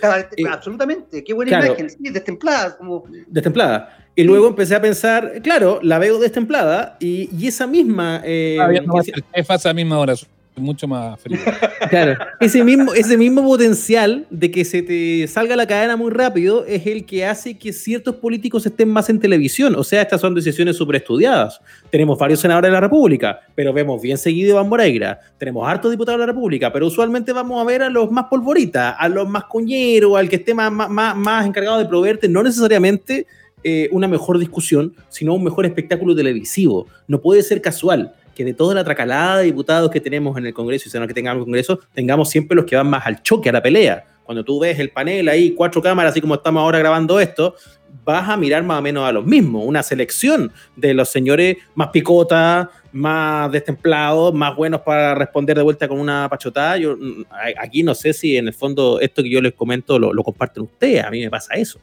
absolutamente. Qué buena imagen, sí, destemplada. Como... Destemplada. Y luego empecé a pensar, claro, la veo destemplada y, y esa misma... Eh, ah, no esa misma hora mucho más frío. Claro, ese mismo, ese mismo potencial de que se te salga la cadena muy rápido es el que hace que ciertos políticos estén más en televisión. O sea, estas son decisiones súper estudiadas. Tenemos varios senadores de la República, pero vemos bien seguido Iván Moreira. Tenemos hartos diputados de la República, pero usualmente vamos a ver a los más polvoritas, a los más coñeros, al que esté más, más, más encargado de proveerte, no necesariamente eh, una mejor discusión, sino un mejor espectáculo televisivo. No puede ser casual que de toda la tracalada de diputados que tenemos en el Congreso y si no que tengamos el Congreso, tengamos siempre los que van más al choque, a la pelea. Cuando tú ves el panel ahí, cuatro cámaras, así como estamos ahora grabando esto, vas a mirar más o menos a los mismos, una selección de los señores más picotas, más destemplados, más buenos para responder de vuelta con una pachotada. Yo mm, aquí no sé si en el fondo esto que yo les comento lo, lo comparten ustedes, a mí me pasa eso.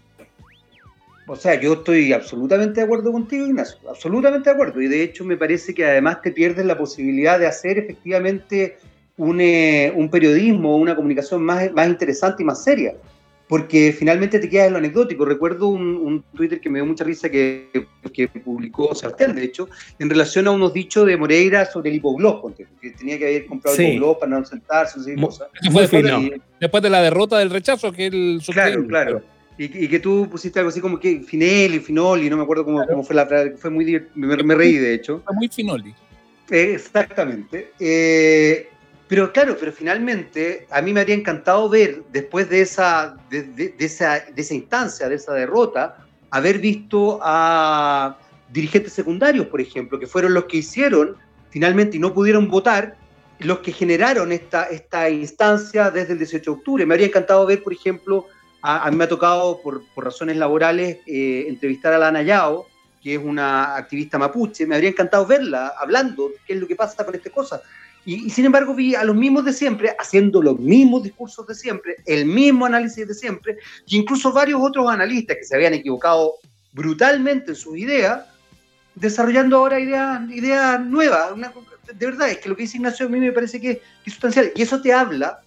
O sea, yo estoy absolutamente de acuerdo contigo, Ignacio, absolutamente de acuerdo. Y de hecho me parece que además te pierdes la posibilidad de hacer efectivamente un, eh, un periodismo, una comunicación más, más interesante y más seria. Porque finalmente te quedas en lo anecdótico. Recuerdo un, un Twitter que me dio mucha risa que, que publicó Sebastián, de hecho, en relación a unos dichos de Moreira sobre el hipogloss, que tenía que haber comprado el hipogloss para no sentarse, no sé cosas. Después, de, después de la derrota del rechazo que él Claro, claro. Y, que tú pusiste algo así como que Finelli, Finoli, no me acuerdo cómo, cómo fue la frase, fue muy me, me, reí de hecho. Fue muy Finoli. exactamente. Eh, pero claro, pero finalmente a mí me habría encantado ver, después de esa, de, de, esa, de esa instancia, de esa derrota, haber visto a dirigentes secundarios, por ejemplo, que fueron los que hicieron finalmente y no pudieron votar, los que generaron esta, esta instancia desde el 18 de octubre. Me habría encantado ver, por ejemplo, a, mí me ha tocado, por, razones laborales, eh, entrevistar a Lana Yao, que es una activista mapuche. Me habría encantado verla hablando qué es lo que pasa con estas cosas. Y, sin embargo vi a los mismos de siempre haciendo los mismos discursos de siempre, el mismo análisis de siempre, y incluso varios otros analistas que se habían equivocado brutalmente en sus ideas, desarrollando ahora ideas, nuevas. de verdad, es que lo que dice Ignacio a mí me parece que es sustancial. Y eso te habla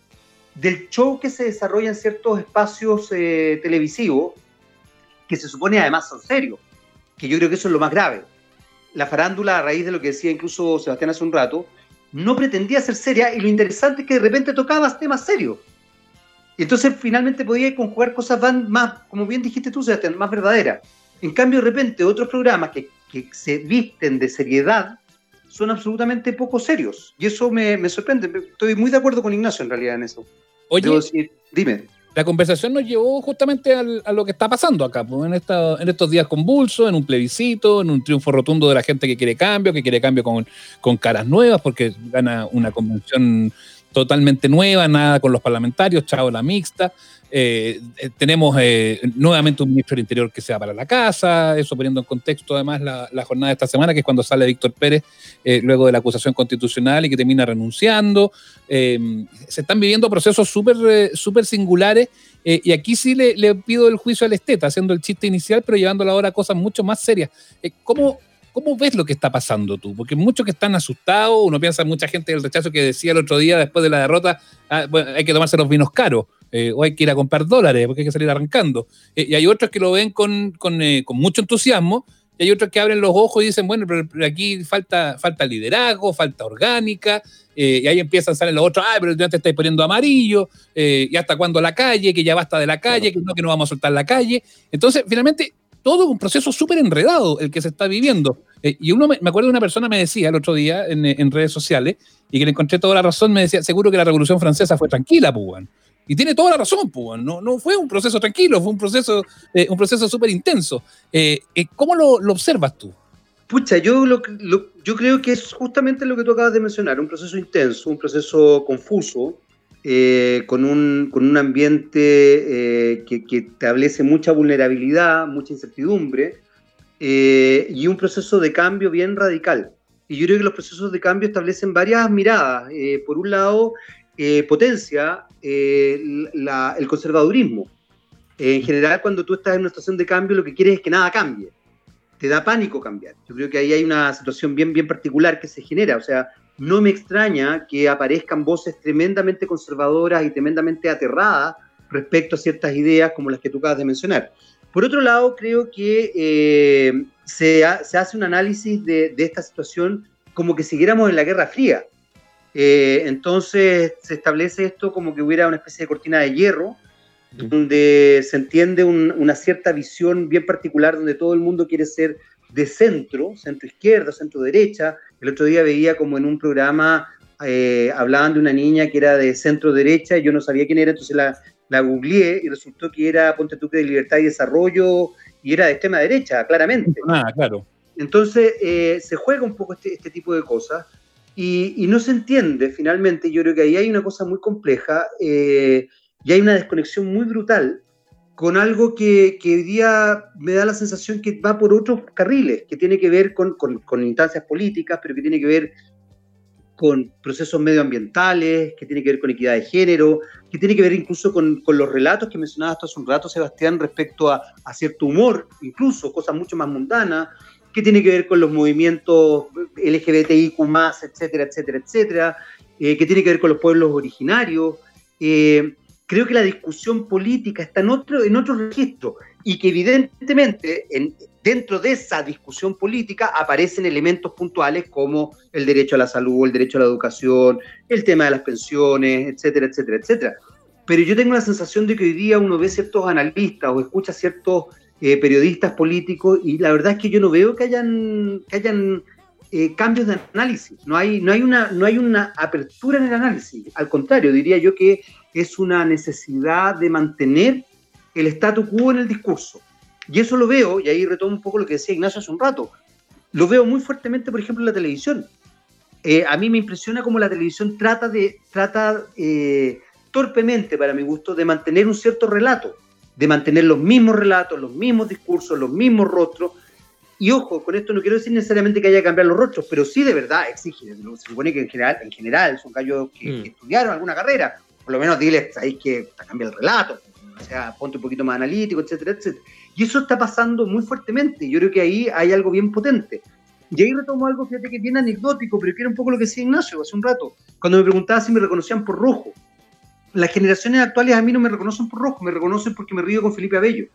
del show que se desarrolla en ciertos espacios eh, televisivos, que se supone además son serios, que yo creo que eso es lo más grave. La farándula, a raíz de lo que decía incluso Sebastián hace un rato, no pretendía ser seria y lo interesante es que de repente tocabas temas serios. Y entonces finalmente podía conjugar cosas más, como bien dijiste tú, Sebastián, más verdaderas. En cambio, de repente, otros programas que, que se visten de seriedad son absolutamente poco serios. Y eso me, me sorprende. Estoy muy de acuerdo con Ignacio en realidad en eso. Oye, dime. La conversación nos llevó justamente a lo que está pasando acá, pues, en, esta, en estos días convulsos, en un plebiscito, en un triunfo rotundo de la gente que quiere cambio, que quiere cambio con, con caras nuevas, porque gana una convención totalmente nueva, nada con los parlamentarios, chao la mixta. Eh, eh, tenemos eh, nuevamente un ministro del Interior que se va para la casa, eso poniendo en contexto además la, la jornada de esta semana, que es cuando sale Víctor Pérez luego de la acusación constitucional y que termina renunciando. se están viviendo procesos súper super singulares y aquí sí le, le, pido el juicio al esteta, haciendo el chiste inicial, pero llevándolo ahora a cosas mucho más serias. ¿Cómo, ¿Cómo ves lo que está pasando tú? Porque muchos que están asustados, uno piensa mucha gente del rechazo que decía el otro día después de la derrota, ah, hay que tomarse los vinos caros. Eh, o hay que ir a comprar dólares porque hay que salir arrancando. Eh, y hay otros que lo ven con, con, eh, con, mucho entusiasmo y hay otros que abren los ojos y dicen, bueno, pero, aquí falta, falta liderazgo, falta orgánica, y ahí empiezan a salir los otros, ah, pero ya te estáis poniendo amarillo, y hasta cuando la calle, que ya basta de la calle, que no, que no vamos a soltar la calle. Entonces, finalmente, todo un proceso súper enredado el que se está viviendo. Eh, y uno me, acuerdo de una persona me decía el otro día en, redes sociales, y que le encontré toda la razón, me decía, seguro que la Revolución Francesa fue tranquila, Pugan. Y tiene toda la razón, Pugan. No, no fue un proceso tranquilo, fue un proceso eh, un proceso súper intenso. Eh, ¿Cómo lo, observas tú? Pucha, yo, lo, yo creo que es justamente lo que tú acabas de mencionar, un proceso intenso, un proceso confuso, con, un, con, un, ambiente que, que, establece mucha vulnerabilidad, mucha incertidumbre, eh, y un proceso de cambio bien radical. Y yo creo que los procesos de cambio establecen varias miradas. Eh, por un lado, eh, potencia el conservadurismo. en general, cuando tú estás en una situación de cambio, lo que quieres es que nada cambie. Te da pánico cambiar. Yo creo que ahí hay una situación bien, bien particular que se genera. O sea, no me extraña que aparezcan voces tremendamente conservadoras y tremendamente aterradas respecto a ciertas ideas como las que tú acabas de mencionar. Por otro lado, creo que eh, se, hace un análisis de, esta situación como que siguiéramos en la Guerra Fría. Eh, entonces se establece esto como que hubiera una especie de cortina de hierro, donde se entiende una cierta visión bien particular, donde todo el mundo quiere ser de centro, centro izquierda, centro derecha. El otro día veía como en un programa eh, hablaban de una niña que era de centro derecha y yo no sabía quién era, entonces la, la googleé y resultó que era Ponte tú de Libertad y Desarrollo y era de extrema derecha, claramente. Ah, claro. Entonces eh, se juega un poco este, este tipo de cosas y, no se entiende finalmente. Yo creo que ahí hay una cosa muy compleja eh, y hay una desconexión muy brutal con algo que, que, hoy día me da la sensación que va por otros carriles, que tiene que ver con, con, instancias políticas, pero que tiene que ver con procesos medioambientales, que tiene que ver con equidad de género, que tiene que ver incluso con, con los relatos que mencionabas hace un rato, Sebastián, respecto a, a, cierto humor, incluso cosas mucho más mundanas, que tiene que ver con los movimientos LGBTIQ, etcétera, etcétera, etcétera, eh, que tiene que ver con los pueblos originarios. Eh, creo que la discusión política está en otro, en otro registro y que evidentemente en, dentro de esa discusión política aparecen elementos puntuales como el derecho a la salud, el derecho a la educación, el tema de las pensiones, etcétera, etcétera, etcétera. Pero yo tengo la sensación de que hoy día uno ve ciertos analistas o escucha ciertos eh, periodistas políticos y la verdad es que yo no veo que hayan, que hayan eh, cambios de análisis. No hay, no, hay una, no hay una apertura en el análisis. Al contrario, diría yo que es una necesidad de mantener el statu quo en el discurso. Y eso lo veo, y ahí retomo un poco lo que decía Ignacio hace un rato, lo veo muy fuertemente, por ejemplo, en la televisión. Eh, a mí me impresiona cómo la televisión trata de, trata eh, torpemente, para mi gusto, de mantener un cierto relato, de mantener los mismos relatos, los mismos discursos, los mismos rostros. Y ojo, con esto no quiero decir necesariamente que haya que cambiar los rostros, pero sí de verdad exige. Se supone que en general, en general son gallos que, mm. estudiaron alguna carrera. Por lo menos diles, ahí que cambia el relato, o sea, ponte un poquito más analítico, etcétera, etcétera. Y eso está pasando muy fuertemente. Yo creo que ahí hay algo bien potente. Y ahí retomo algo, fíjate que es bien anecdótico, pero que era un poco lo que decía Ignacio hace un rato, cuando me preguntaba si me reconocían por rojo. Las generaciones actuales a mí no me reconocen por rojo, me reconocen porque me río con Felipe Abello.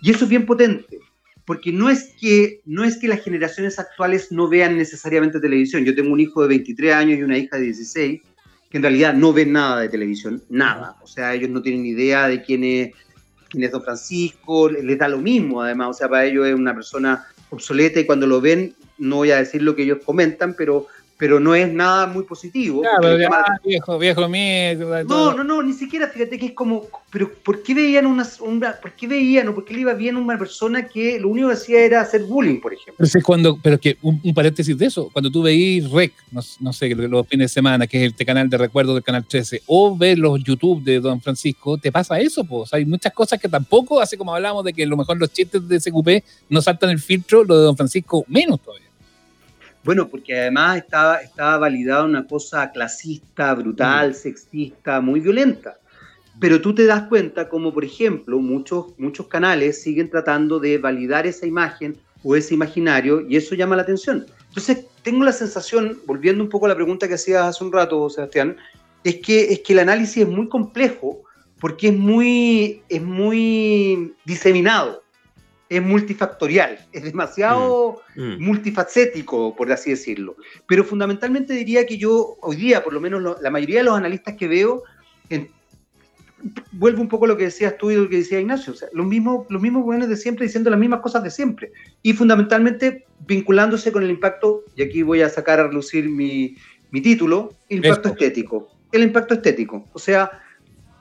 Y eso es bien potente, porque no es que, no es que las generaciones actuales no vean necesariamente televisión. Yo tengo un hijo de 23 años y una hija de 16, que en realidad no ven nada de televisión, nada. O sea, ellos no tienen idea de quién es quién es Don Francisco, les da lo mismo además, o sea, para ellos es una persona obsoleta y cuando lo ven, no voy a decir lo que ellos comentan, pero pero no es nada muy positivo. viejo, viejo mío. No, no, no, ni siquiera, fíjate que es como, pero ¿por qué veían una, por qué veían o por qué le iba bien a una persona que lo único que hacía era hacer bullying, por ejemplo? Pero es cuando, pero que un, paréntesis de eso, cuando tú veís REC, no, sé, los fines de semana, que es este canal de recuerdo del canal 13, o ves los YouTube de Don Francisco, te pasa eso, pues. Hay muchas cosas que tampoco, así como hablamos de que a lo mejor los chistes de SQP no saltan el filtro, lo de Don Francisco menos todavía. Bueno, porque además estaba, estaba validada una cosa clasista, brutal, mm. sexista, muy violenta. Pero tú te das cuenta como, por ejemplo, muchos, muchos canales siguen tratando de validar esa imagen o ese imaginario y eso llama la atención. Entonces, tengo la sensación, volviendo un poco a la pregunta que hacías hace un rato, Sebastián, es que, es que el análisis es muy complejo porque es muy, es muy diseminado es multifactorial, es demasiado mm, mm. multifacético, por así decirlo. Pero fundamentalmente diría que yo, hoy día, por lo menos la mayoría de los analistas que veo, vuelvo un poco a lo que decías tú y lo que decía Ignacio, o sea, los mismos, los mismos jóvenes de siempre diciendo las mismas cosas de siempre y fundamentalmente vinculándose con el impacto, y aquí voy a sacar a relucir mi, mi título, impacto estético. El impacto estético, o sea,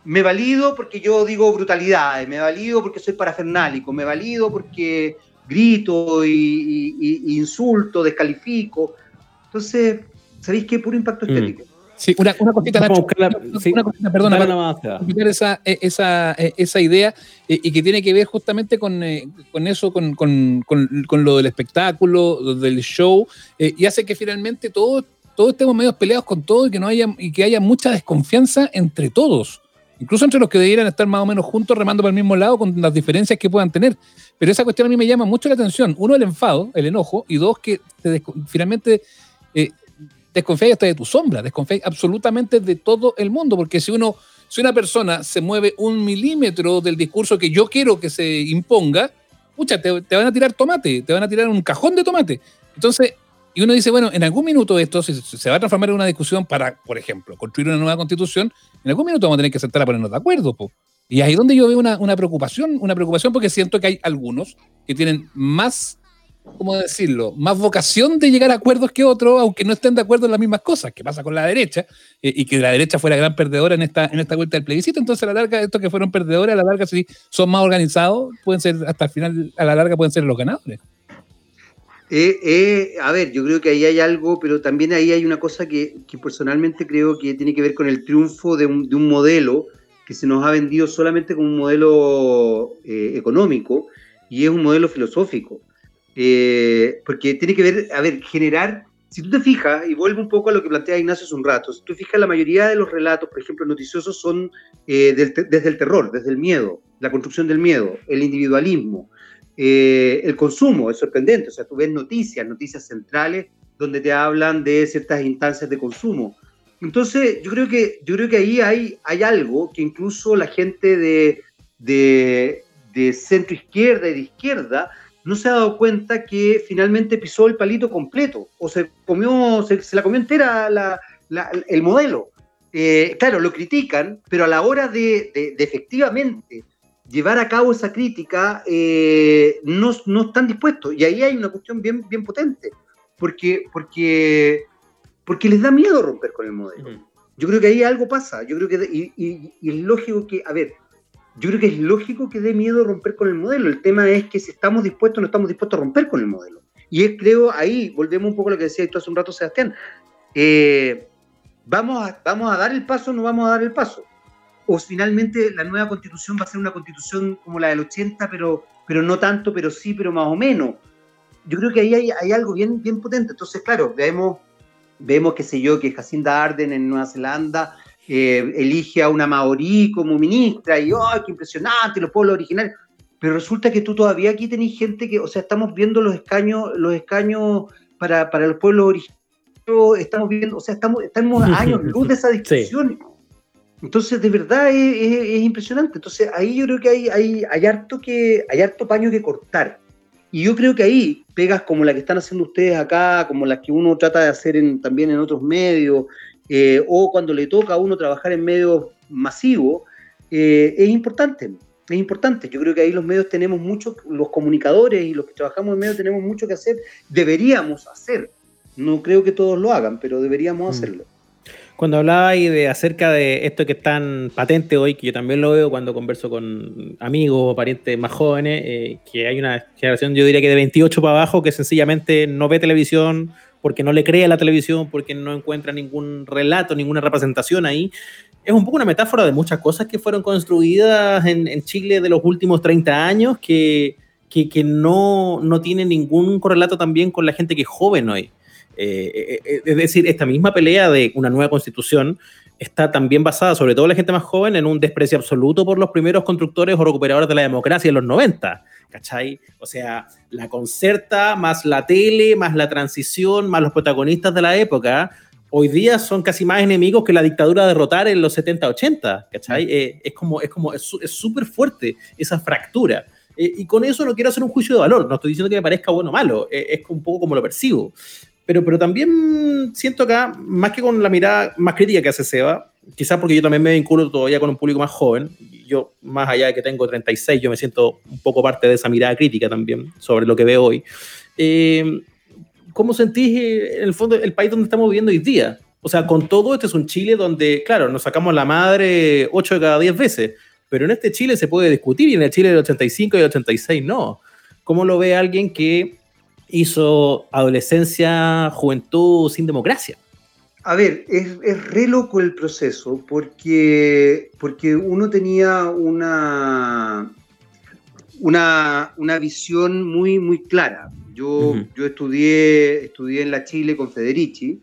me valido porque yo digo brutalidades, me valido porque soy parafernálico, me valido porque grito y, insulto, descalifico. Entonces, ¿sabéis qué? Puro impacto mm. estético. Sí, una, una cosita, Nacho, una, cosita, perdona, para esa, e, esa, e, esa idea eh, y que tiene que ver justamente con, eh, con eso, con, con, con, lo del espectáculo, del show, eh, y hace que finalmente todos, todos estemos medio peleados con todo y que, no haya, y que haya mucha desconfianza entre todos incluso entre los que debieran estar más o menos juntos remando para el mismo lado con las diferencias que puedan tener. Pero esa cuestión a mí me llama mucho la atención. Uno, el enfado, el enojo, y dos, que finalmente eh, desconfías hasta de tu sombra, desconfías absolutamente de todo el mundo, porque si uno, si una persona se mueve un milímetro del discurso que yo quiero que se imponga, pucha, te, te van a tirar tomate, te van a tirar un cajón de tomate. Entonces, y uno dice, bueno, en algún minuto esto se, se va a transformar en una discusión para, por ejemplo, construir una nueva constitución, en algún minuto vamos a tener que sentar a ponernos de acuerdo. Po. Y ahí es donde yo veo una, una, preocupación, una preocupación porque siento que hay algunos que tienen más, ¿cómo decirlo?, más vocación de llegar a acuerdos que otros, aunque no estén de acuerdo en las mismas cosas, que pasa con la derecha, eh, y que la derecha fue la gran perdedora en esta, en esta vuelta del plebiscito. Entonces, a la larga, estos que fueron perdedores, a la larga, si son más organizados, pueden ser, hasta el final, a la larga, pueden ser los ganadores. Eh, eh, a ver, yo creo que ahí hay algo, pero también ahí hay una cosa que, personalmente creo que tiene que ver con el triunfo de un, modelo que se nos ha vendido solamente como un modelo eh, económico y es un modelo filosófico. porque tiene que ver, a ver, generar, si tú te fijas, y vuelvo un poco a lo que plantea Ignacio hace un rato, si tú fijas, la mayoría de los relatos, por ejemplo, noticiosos son desde el terror, desde el miedo, la construcción del miedo, el individualismo. Eh, el consumo, es sorprendente, o sea, tú ves noticias, noticias centrales, donde te hablan de ciertas instancias de consumo. Entonces, yo creo que, yo creo que ahí hay, hay algo que incluso la gente de, de, centro izquierda y de izquierda no se ha dado cuenta que finalmente pisó el palito completo o se comió, se, la comió entera el modelo. Eh, claro, lo critican, pero a la hora de, de efectivamente llevar a cabo esa crítica eh, no, no, están dispuestos. Y ahí hay una cuestión bien, bien potente, porque, porque, porque les da miedo romper con el modelo. Yo creo que ahí algo pasa. Yo creo que, y, y, es lógico que, a ver, yo creo que es lógico que dé miedo romper con el modelo. El tema es que si estamos dispuestos o no estamos dispuestos a romper con el modelo. Y es, creo, ahí volvemos un poco a lo que decía tú hace un rato, Sebastián. Eh, ¿vamos, a, ¿Vamos a dar el paso o no vamos a dar el paso? O finalmente la nueva constitución va a ser una constitución como la del 80, pero, pero no tanto, pero sí, pero más o menos. Yo creo que ahí hay, hay algo bien, bien potente. Entonces, claro, vemos, vemos, qué sé yo, que Jacinda Arden en Nueva Zelanda eh, elige a una maorí como ministra y, ¡oh, qué impresionante, los pueblos originarios! Pero resulta que tú todavía aquí tenés gente que, o sea, estamos viendo los escaños, los escaños para, para los pueblos originarios, estamos viendo, o sea, estamos, estamos años luz de esa discusión. Entonces, de verdad es, impresionante. Entonces, ahí yo creo que hay, hay, hay, harto que, hay harto paño que cortar. Y yo creo que ahí pegas como la que están haciendo ustedes acá, como las que uno trata de hacer también en otros medios, eh, o cuando le toca a uno trabajar en medios masivos, eh, es importante. Es importante. Yo creo que ahí los medios tenemos mucho, los comunicadores y los que trabajamos en medios tenemos mucho que hacer. Deberíamos hacer. No creo que todos lo hagan, pero deberíamos mm. hacerlo. Cuando hablaba ahí de acerca de esto que es tan patente hoy, que yo también lo veo cuando converso con amigos o parientes más jóvenes, eh, que hay una generación, yo diría que de 28 para abajo, que sencillamente no ve televisión porque no le cree a la televisión, porque no encuentra ningún relato, ninguna representación ahí. Es un poco una metáfora de muchas cosas que fueron construidas en, Chile de los últimos 30 años, que, que, que no, no tienen ningún correlato también con la gente que es joven hoy. Eh, eh, eh, es decir, esta misma pelea de una nueva constitución está también basada, sobre todo la gente más joven, en un desprecio absoluto por los primeros constructores o recuperadores de la democracia en los 90. ¿Cachai? O sea, la concerta, más la tele, más la transición, más los protagonistas de la época, hoy día son casi más enemigos que la dictadura derrotar en los 70-80. ¿Cachai? Mm. es como, es como, es súper fuerte esa fractura. y con eso no quiero hacer un juicio de valor, no estoy diciendo que me parezca bueno o malo, es un poco como lo percibo. Pero, pero también siento acá, más que con la mirada más crítica que hace Seba, quizás porque yo también me vinculo todavía con un público más joven, yo más allá de que tengo 36, yo me siento un poco parte de esa mirada crítica también sobre lo que veo hoy. Eh, ¿Cómo sentís eh, el fondo el país donde estamos viviendo hoy día? O sea, con todo, este es un Chile donde, claro, nos sacamos la madre 8 de cada 10 veces, pero en este Chile se puede discutir y en el Chile del 85 y del 86 no. ¿Cómo lo ve alguien que hizo adolescencia, juventud sin democracia. A ver, es, es re loco el proceso porque, porque uno tenía una, una, una visión muy, muy clara. Yo, yo estudié, estudié en la Chile con Federici.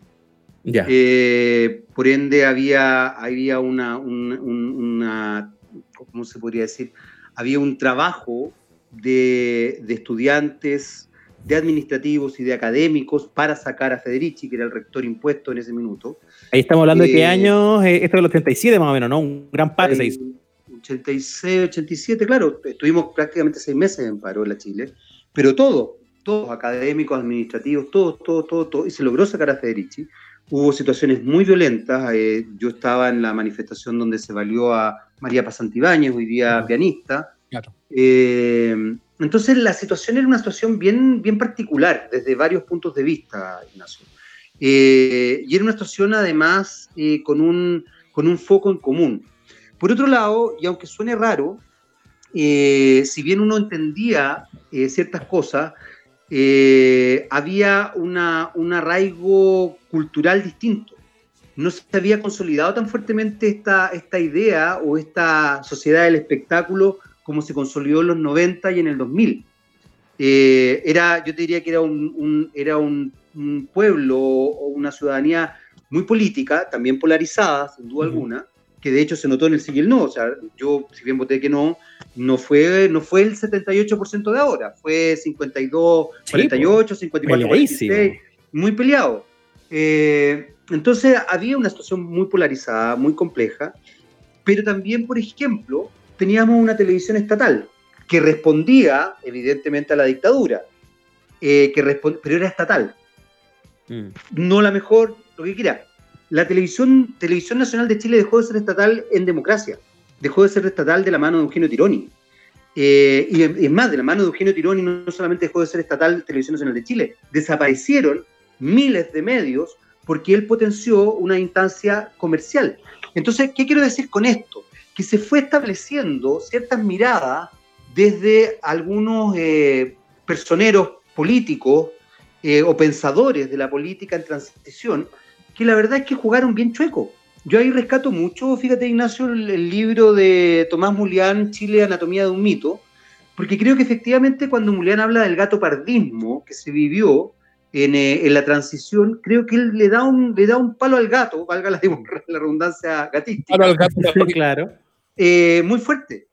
Eh, por ende, había, había una, una, ¿cómo se podría decir? Había un trabajo de, de estudiantes de administrativos y de académicos para sacar a Federici, que era el rector impuesto en ese minuto. Ahí estamos hablando de qué eh, años, eh, esto es el 87 más o menos, ¿no? Un gran paro se hizo. 86, 87, claro, estuvimos prácticamente seis meses en paro en la Chile, pero todo, todos académicos, administrativos, todos, todo, todo, todo, y se logró sacar a Federici. Hubo situaciones muy violentas, eh, yo estaba en la manifestación donde se valió a María Pasantibáñez, hoy día pianista. Claro. Entonces la situación era una situación bien, bien particular desde varios puntos de vista, Ignacio. Eh, y era una situación además eh, con, un, con un foco en común. Por otro lado, y aunque suene raro, eh, si bien uno entendía ciertas cosas, había una, un arraigo cultural distinto. No se había consolidado tan fuertemente esta, esta idea o esta sociedad del espectáculo como se consolidó en los 90 y en el 2000. Eh, era, yo te diría que era un, era un, pueblo o una ciudadanía muy política, también polarizada, sin duda alguna, que de hecho se notó en el sí y el no. O sea, yo, si bien voté que no, no fue, no fue el 78% de ahora, fue 52, 48, 54, 46, muy peleado. Eh, entonces había una situación muy polarizada, muy compleja, pero también, por ejemplo, teníamos una televisión estatal que respondía evidentemente a la dictadura, eh, que pero era estatal. Mm. No la mejor, lo que quiera. La televisión, televisión Nacional de Chile dejó de ser estatal en democracia, dejó de ser estatal de la mano de Eugenio Tironi. Eh, y es más, de la mano de Eugenio Tironi no solamente dejó de ser estatal Televisión Nacional de Chile, desaparecieron miles de medios porque él potenció una instancia comercial. Entonces, ¿qué quiero decir con esto? Que se fue estableciendo ciertas miradas desde algunos eh, personeros políticos eh, o pensadores de la política en transición, que la verdad es que jugaron bien chueco. Yo ahí rescato mucho, fíjate Ignacio, el, libro de Tomás Mulián, Chile, Anatomía de un mito, porque creo que efectivamente cuando Mulián habla del gato pardismo que se vivió en, eh, en, la transición, creo que él le da un, le da un palo al gato, valga la, la redundancia gatística. Palo al gato, claro. Eh, muy fuerte,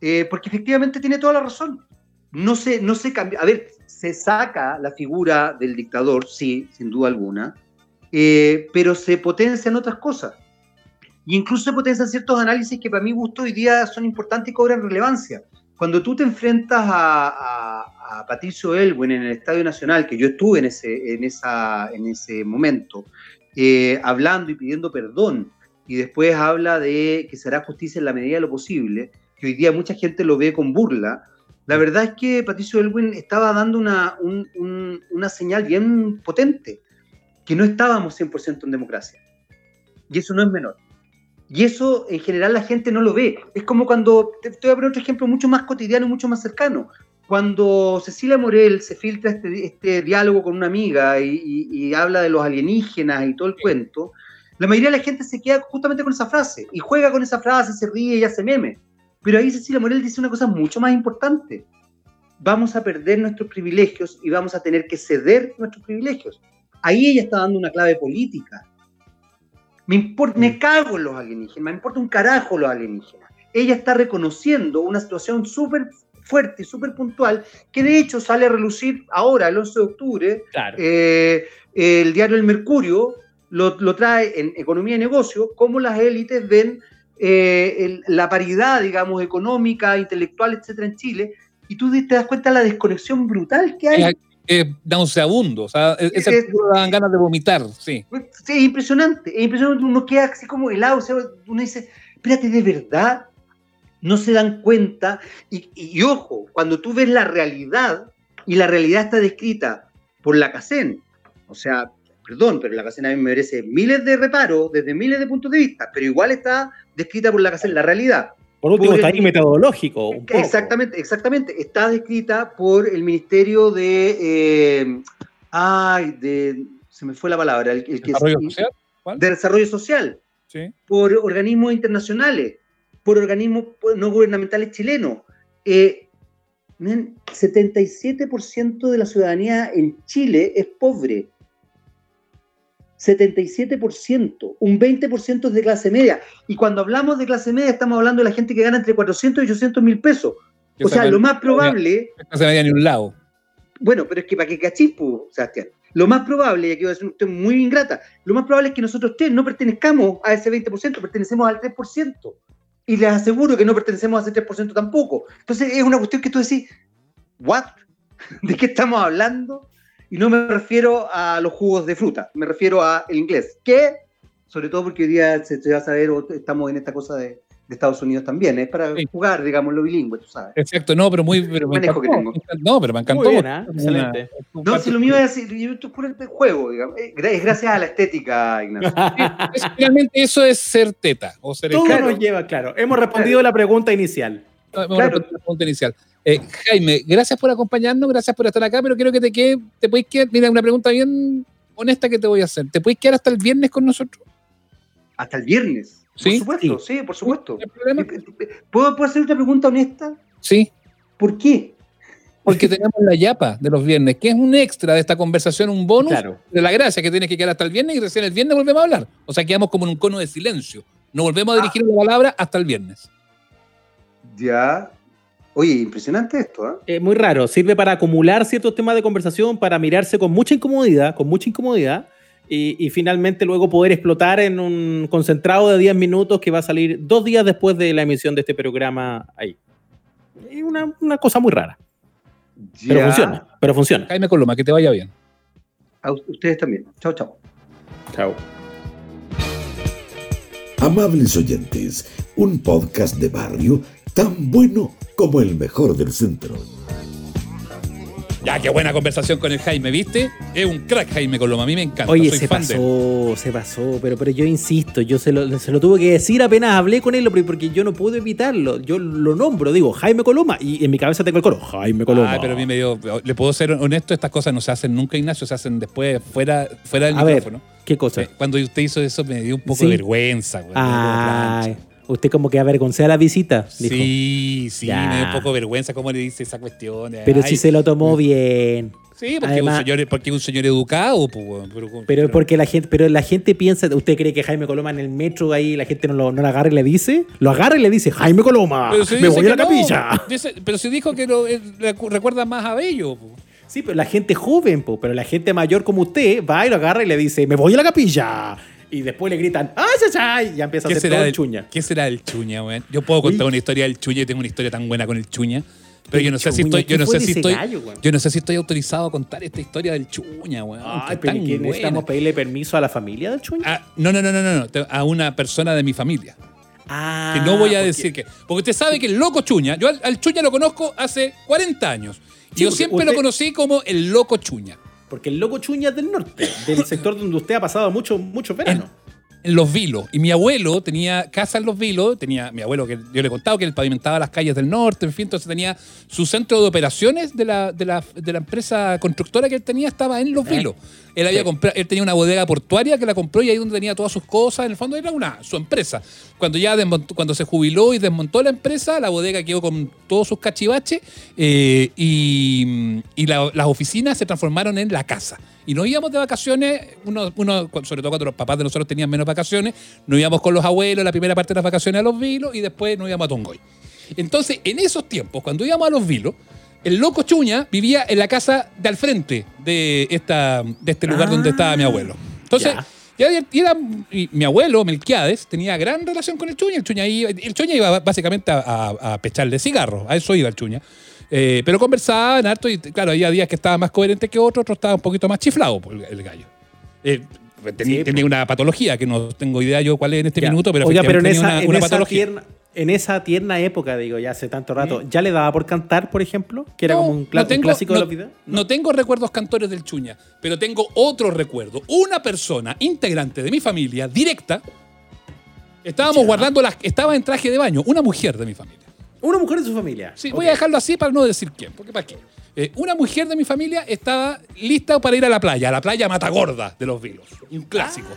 eh, porque efectivamente tiene toda la razón. No se, no se cambia, a ver, se saca la figura del dictador, sí, sin duda alguna, eh, pero se potencian otras cosas. Y incluso se potencian ciertos análisis que para mi gusto hoy día son importantes y cobran relevancia. Cuando tú te enfrentas a, Patricio Elwin en el Estadio Nacional, que yo estuve en ese, en esa, en ese momento, hablando y pidiendo perdón y después habla de que será justicia en la medida de lo posible, que hoy día mucha gente lo ve con burla, la verdad es que Patricio Elwin estaba dando una, una señal bien potente, que no estábamos 100% en democracia. Y eso no es menor. Y eso en general la gente no lo ve. Es como cuando, te, voy a poner otro ejemplo mucho más cotidiano y mucho más cercano. Cuando Cecilia Morel se filtra este, este diálogo con una amiga y, y, habla de los alienígenas y todo el cuento, la mayoría de la gente se queda justamente con esa frase y juega con esa frase, se ríe y hace meme. Pero ahí Cecilia Morel dice una cosa mucho más importante. Vamos a perder nuestros privilegios y vamos a tener que ceder nuestros privilegios. Ahí ella está dando una clave política. Me, importa, me cago en los alienígenas, me importa un carajo los alienígenas. Ella está reconociendo una situación súper fuerte y súper puntual, que de hecho sale a relucir ahora, el 11 de octubre, eh, el diario El Mercurio lo, trae en economía y negocio, cómo las élites ven eh, la paridad, digamos, económica, intelectual, etcétera, en Chile, y tú te das cuenta de la desconexión brutal que hay es nauseabundo. O sea, e-, ese Es- dan ganas de vomitar, sí. Sí, es impresionante, es impresionante, uno queda así como helado, o sea, uno dice, espérate, ¿de verdad? No se dan cuenta, y, y- y ojo, cuando tú ves la realidad, y la realidad está descrita por la CACEN, o sea, perdón, pero la CACEN a mí me merece miles de reparos, desde miles de puntos de vista, pero igual está descrita por la CACEN la realidad. Por último, Por está el- ahí metodológico. un poco. Exactamente, exactamente. Está descrita por el Ministerio de. eh, ay, de. Se me fue la palabra. El, el que Desarrollo social, ¿cuál? De desarrollo social. Sí. Por organismos internacionales. Por organismos no gubernamentales chilenos. Eh, men, 77% de la ciudadanía en Chile es pobre. 77%, un 20% es de clase media. Y cuando hablamos de clase media, estamos hablando de la gente que gana entre 400 y 800 mil pesos. O sea, lo más probable, No se vaya ni un lado. bueno, pero es que para que cachis, pues, Sebastián, lo más probable, y aquí voy a ser usted muy ingrata, lo más probable es que nosotros tres no pertenezcamos a ese 20%, pertenecemos al 3%. Y les aseguro que no pertenecemos a ese 3% tampoco. Entonces es una cuestión que tú decís, ¿what? ¿De qué estamos hablando? Y no me refiero a los jugos de fruta, me refiero a el inglés. Que, sobre todo porque hoy día se, se va a saber, estamos en esta cosa de, de Estados Unidos también, es para Sí. jugar, digamos, lo bilingüe, tú sabes. Exacto, no, pero muy. Pero me Manejo que encantó, tengo. encantó. No, pero me encantó. Muy bien. Una- Excelente. No, si lo mío es decir, yo esto es puro juego, digamos. Eh, Es gracias a la estética, Ignacio. Es- Finalmente eso es ser teta o ser Todo Claro. nos lleva, claro. Hemos respondido la pregunta inicial. Vamos Claro. a repetir la pregunta inicial. Eh, Jaime, gracias por acompañarnos, gracias por estar acá, pero quiero que te quede, te puedes quedar, mira, una pregunta bien honesta que te voy a hacer. ¿Te puedes quedar hasta el viernes con nosotros? Hasta el viernes. Sí, Por supuesto, sí, por supuesto. ¿Puedo, ¿Puedo hacer otra pregunta honesta? Sí, ¿Por qué? porque tenemos la yapa de los viernes, que es un extra de esta conversación, un bonus Claro. de la gracia que tienes que quedar hasta el viernes y recién el viernes volvemos a hablar. O sea, quedamos como en un cono de silencio. No volvemos a dirigir la palabra hasta el viernes. Ya. Oye, impresionante esto, ¿eh? Es muy raro. Sirve para acumular ciertos temas de conversación, para mirarse con mucha incomodidad, con mucha incomodidad, y, y finalmente luego poder explotar en un concentrado de 10 minutos que va a salir dos días después de la emisión de este programa ahí. Es una, una cosa muy rara. Pero funciona. Pero funciona. Jaime Coloma, que te vaya bien. A ustedes también. Chao, chao. Chao. Amables oyentes, un podcast de barrio tan bueno como el mejor del centro. Ya, qué buena conversación con el Jaime, ¿viste? Es un crack Jaime Coloma, a mí me encanta. Oye, soy se fan de él. pasó, se pasó, pero, pero yo insisto, yo se lo, se lo tuve que decir apenas hablé con él, porque yo no pude evitarlo. Yo lo nombro, digo, Jaime Coloma, y en mi cabeza tengo el coro, Jaime Coloma. Ay, pero a mí me dio. Le puedo ser honesto, estas cosas no se hacen nunca, Ignacio, se hacen después fuera, fuera del A ver, micrófono. ¿Qué cosa? Eh, Cuando usted hizo eso me dio un poco Sí. de vergüenza, güey. Ay. Usted como que avergoncé a la visita, dijo. Sí, sí, Ya. me dio un poco vergüenza cómo le dice esa cuestión. de, Pero ay, si se lo tomó bien. Sí, porque, Además- un señor, porque un señor educado, pues, pero, Pero porque la gente, pero la gente piensa, ¿usted cree que Jaime Coloma en el metro ahí la gente no lo, no lo agarra y le dice? Lo agarra y le dice, Jaime Coloma, si me voy a la no, capilla. dice- pero si dijo que lo, eh, recu- recuerda más a Bello. pues. Sí, pero la gente joven, po, pero la gente mayor como usted va y lo agarra y le dice, me voy a la capilla. Y después le gritan, ¡ay, ay, ay! Y ya empieza a ¿Qué hacer todo el chuña. ¿Qué será el chuña, güey? Yo puedo contar Uy. una historia del chuña y tengo una historia tan buena con el chuña. Pero yo no sé si estoy, ¿qué yo no sé si estoy, gallo, yo no sé si estoy autorizado a contar esta historia del chuña, güey. Ay, pero ¿y qué, necesitamos pedirle permiso a la familia del chuña? Ah, no, no, no, no, no, a una persona de mi familia. Ah, Que no voy a porque- decir que. Porque usted sabe que el loco Chuña, yo al, al Chuña lo conozco hace 40 años. Y Sí, yo siempre usted- lo conocí como el loco Chuña. Porque el loco chuña es del norte, del sector donde usted ha pasado mucho, mucho verano. En Los Vilos. Y mi abuelo tenía casa en Los Vilos. Tenía mi abuelo que yo le he contado que él pavimentaba las calles del norte, en fin, entonces tenía su centro de operaciones de la, de la, de la empresa constructora que él tenía, estaba en Los Eh. Vilos. Él había Sí. comprado, él tenía una bodega portuaria que la compró y ahí donde tenía todas sus cosas, en el fondo era una su empresa. Cuando ya desmontó- cuando se jubiló y desmontó la empresa, la bodega quedó con todos sus cachivaches eh, y, y la- las oficinas se transformaron en la casa. Y nos íbamos de vacaciones, uno, uno, sobre todo cuando los papás de nosotros tenían menos vacaciones, nos íbamos con los abuelos la primera parte de las vacaciones a los vilos y después nos íbamos a Tongoy. Entonces, en esos tiempos, cuando íbamos a los vilos, el loco Chuña vivía en la casa de al frente de, esta, de este lugar donde estaba mi abuelo. Entonces. Y era- y mi abuelo, Melquiades, tenía gran relación con el Chuña. El Chuña iba, el Chuña iba básicamente a, a- a pecharle cigarros, a eso iba el Chuña. Eh, pero conversaban harto y claro, había días que estaba más coherente que otros, otros estaba un poquito más chiflado por el, gallo. Eh, tenía, Sí, tenía una patología que no tengo idea yo cuál es en este Ya. minuto, pero Oiga, pero en efectivamente esa, tenía en una, una esa patología. tierna, en esa tierna época, digo, ya hace tanto rato, ¿ya le daba por cantar, por ejemplo? Que era No, como un, cla- no un tengo- clásico no- de los videos. No tengo recuerdos cantores del Chuña, pero tengo otro recuerdo. Una persona integrante de mi familia, directa, estábamos Ya. guardando las. Estaba en traje de baño, una mujer de mi familia. Una mujer de su familia. Sí, voy a dejarlo así para no decir quién, porque para qué. Eh, una mujer de mi familia estaba lista para ir a la playa, a la playa Matagorda de los Vilos, un clásico.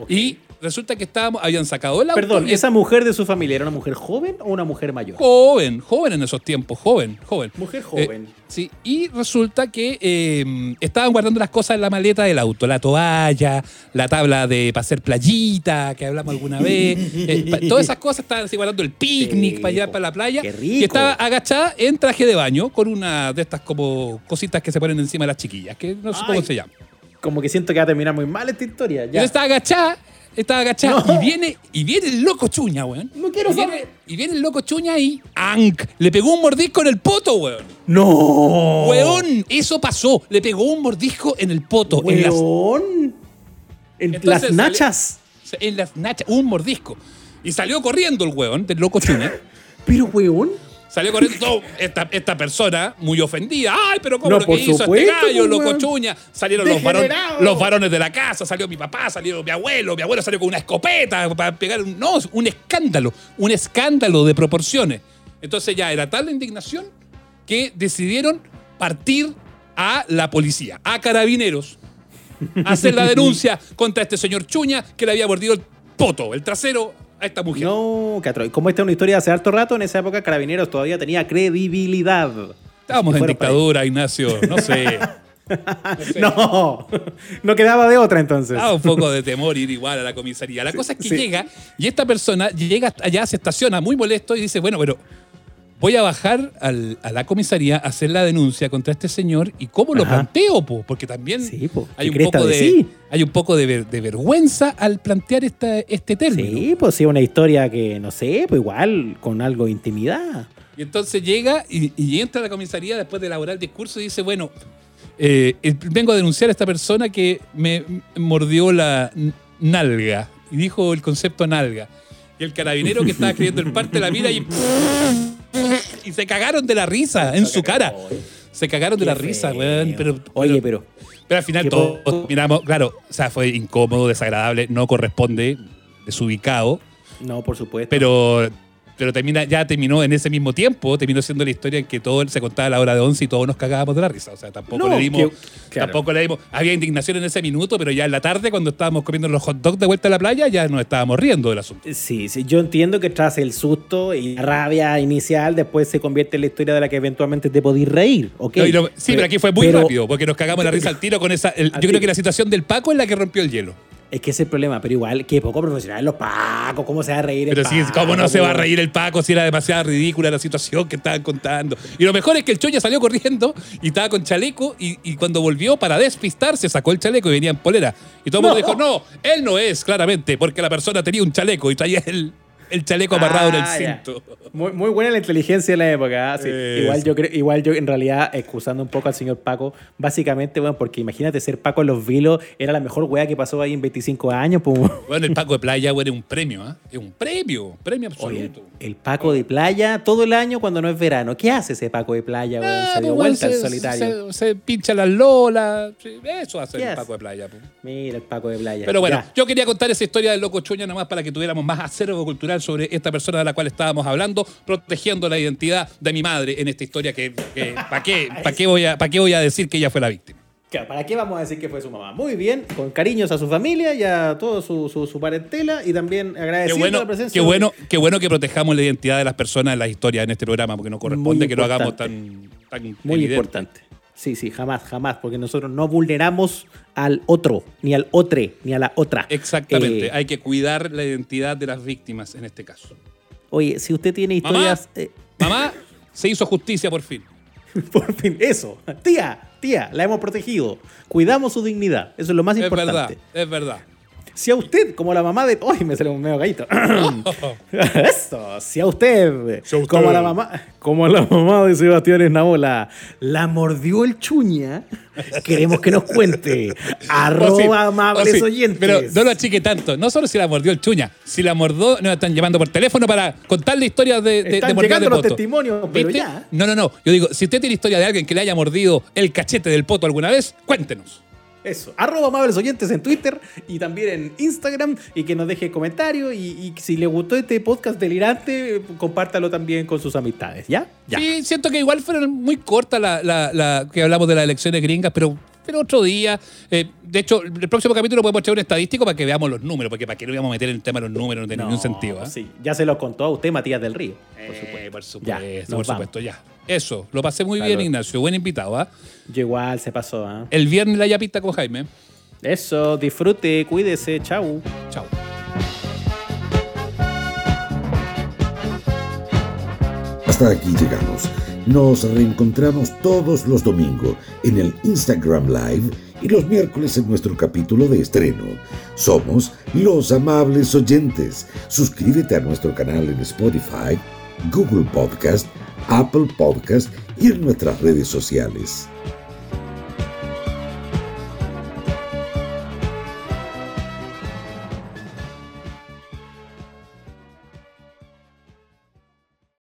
ok. Y resulta que estábamos, habían sacado el auto. Perdón, y- ¿esa mujer de su familia era una mujer joven o una mujer mayor? Joven, joven en esos tiempos, joven, joven. Mujer joven. Eh, sí, y resulta que eh, estaban guardando las cosas en la maleta del auto, la toalla, la tabla de para hacer playita, que hablamos alguna vez, eh, pa- todas esas cosas estaban así guardando el picnic Sí, para allá, para la playa. Qué Y rico. estaba agachada en traje de baño con una de estas como cositas que se ponen encima de las chiquillas, que no sé Ay. cómo se llama. Como que siento que va a terminar muy mal esta historia. Yo Ya. estaba agachada, estaba agachada No. y viene y viene el loco chuña, weón. No quiero y viene, saber. y viene el loco chuña y ¡anc! Le pegó un mordisco en el poto, weón. ¡No! Weón, eso pasó. Le pegó un mordisco en el poto, en las, ¡Weón! En Entonces las sale- nachas. en las nachas, un mordisco. Y salió corriendo el weón del loco chuña. Pero, weón. Salió corriendo esta, esta persona muy ofendida. ¡Ay, pero cómo No, lo que hizo supuesto, este gallo, pues, loco weón. chuña! Salieron los, varones, ¡Degenerado! los varones de la casa, salió mi papá, salió mi abuelo, mi abuelo salió con una escopeta para pegar. No, un escándalo, un escándalo de proporciones. Entonces ya era tal la indignación que decidieron partir a la policía, a carabineros, a hacer la denuncia contra este señor Chuña que le había mordido el poto, el trasero a esta mujer. No, que atroz. Como esta es una historia de hace harto rato, en esa época Carabineros todavía tenía credibilidad. Estábamos Si en dictadura, Ignacio, no sé. sé. No, no quedaba de otra entonces. Da un poco de temor ir igual a la comisaría. La cosa es que sí. llega y esta persona llega allá, se estaciona muy molesto y dice, bueno, pero voy a bajar al- a la comisaría a hacer la denuncia contra este señor y cómo lo Ajá. planteo, po? porque también Sí, po, hay, un poco de sí. hay un poco de, ver- de vergüenza al plantear esta, este término. Sí, pues sí, una historia que, no sé, pues igual, con algo de intimidad. Y entonces llega y, y entra a la comisaría después de elaborar el discurso y dice, bueno, eh, vengo a denunciar a esta persona que me mordió la nalga. Y dijo el concepto nalga. Y el carabinero que estaba escribiendo el parte de la vida y... Y se cagaron de la risa en su cara. Se cagaron de la risa, weón. Pero, Oye, pero pero al final todos miramos, claro, o sea, fue incómodo, desagradable, no corresponde, desubicado. no, por supuesto. Pero, pero termina, ya terminó en ese mismo tiempo, terminó siendo la historia en que todo se contaba a la hora de once y todos nos cagábamos de la risa. O sea, tampoco No, le dimos. que- claro. Tampoco le dimos. Había indignación en ese minuto, pero ya en la tarde, cuando estábamos comiendo los hot dogs de vuelta a la playa, ya nos estábamos riendo del asunto. Sí, sí, yo entiendo que tras el susto y la rabia inicial, después se convierte en la historia de la que eventualmente te podís reír, ¿ok? No, sí, pero, aquí fue muy pero rápido, porque nos cagamos de la risa al tiro con esa. el- yo creo que la situación del Paco es la que rompió el hielo. Es que ese es el problema, pero igual, que poco profesional los pacos, ¿cómo se va a reír el Pero sí, Paco, ¿cómo no se va a reír el Paco si era demasiado ridícula la situación que estaban contando? Y lo mejor es que el Choya salió corriendo y estaba con chaleco y, y cuando volvió para despistarse sacó el chaleco y venía en polera. Y todo el mundo No. dijo, no, él no es, claramente, porque la persona tenía un chaleco y traía el, el chaleco amarrado en el Ah, ya. cinto. Muy, muy buena la inteligencia de la época. ¿ah? Sí. Eso. Igual, yo creo, igual yo, en realidad, excusando un poco al señor Paco, básicamente, bueno, porque imagínate ser Paco en los vilos, era la mejor wea que pasó ahí en 25 años. Pues. Bueno, el Paco de Playa, bueno, es un premio, ¿ah? Es un premio, premio Oye, el, absoluto. el Paco de playa todo el año cuando no es verano. ¿Qué hace ese Paco de playa? weón? Ah, se dio pues, vuelta al se- solitario. Se, se pincha las lolas, eso hace el. Paco de Playa. pues. Mira el Paco de playa. Pero bueno, Ya. yo quería contar esa historia del loco Chuña nomás para que tuviéramos más acervo cultural sobre esta persona de la cual estábamos hablando, protegiendo la identidad de mi madre en esta historia que, ¿para qué, pa' qué, voy a, pa' qué voy a decir que ella fue la víctima? Claro, ¿Para qué vamos a decir que fue su mamá? Muy bien, con cariños a su familia y a toda su, su, su parentela y también agradeciendo bueno, la presencia qué, de- bueno, qué bueno que protejamos la identidad de las personas en las historias en este programa, porque no corresponde Muy que lo hagamos tan, tan Muy evidente. importante. Sí, sí, jamás, jamás, porque nosotros no vulneramos al otro, ni al otre, ni a la otra. Exactamente, Eh, hay que cuidar la identidad de las víctimas en este caso. oye, si usted tiene Mamá. historias... eh, Mamá, se hizo justicia por fin. por fin, eso. Tía, tía, la hemos protegido. Cuidamos su dignidad. Eso es lo más Es importante. verdad, es verdad. Si a usted, como la mamá de. ¡Ay, me sale un medio gallito! Eso, si a usted, Si a usted. como la mamá, como la mamá de Sebastián Esnaola, la mordió el chuña, queremos que nos cuente. O sí, Arroba o amables sí, oyentes. Pero no lo achique tanto. No solo si la mordió el chuña. Si la mordió, nos están llamando por teléfono para contarle historias de, de, Están de mordida llegando de los poto. testimonios, pero ¿Viste? ya. No, no, no. Yo digo, si usted tiene historia de alguien que le haya mordido el cachete del poto alguna vez, cuéntenos. Eso, arroba amables oyentes en Twitter y también en Instagram y que nos deje comentarios y, y si le gustó este podcast delirante, compártalo también con sus amistades, ¿ya? Ya. Sí, siento que igual fueron muy cortas la, la- la- que hablamos de las elecciones gringas, pero, pero otro día. eh, de hecho, el próximo capítulo podemos echar un estadístico para que veamos los números, porque para qué lo íbamos a meter en el tema de los números, no tiene ningún sentido. ¿ah? Sí, ya se lo contó a usted, Matías del Río. Por supuesto, por supuesto, Ya, por supuesto, ya. Eso, lo pasé muy bien, Ignacio. Buen invitado, ¿ah? Yo igual se pasó, ¿ah? El viernes la yapita con Jaime. Eso, disfrute, cuídese, chau. Chao. Hasta aquí llegamos. Nos reencontramos todos los domingos en el Instagram Live y los miércoles en nuestro capítulo de estreno. Somos los amables oyentes. Suscríbete a nuestro canal en Spotify, Google Podcast, Apple Podcast y en nuestras redes sociales.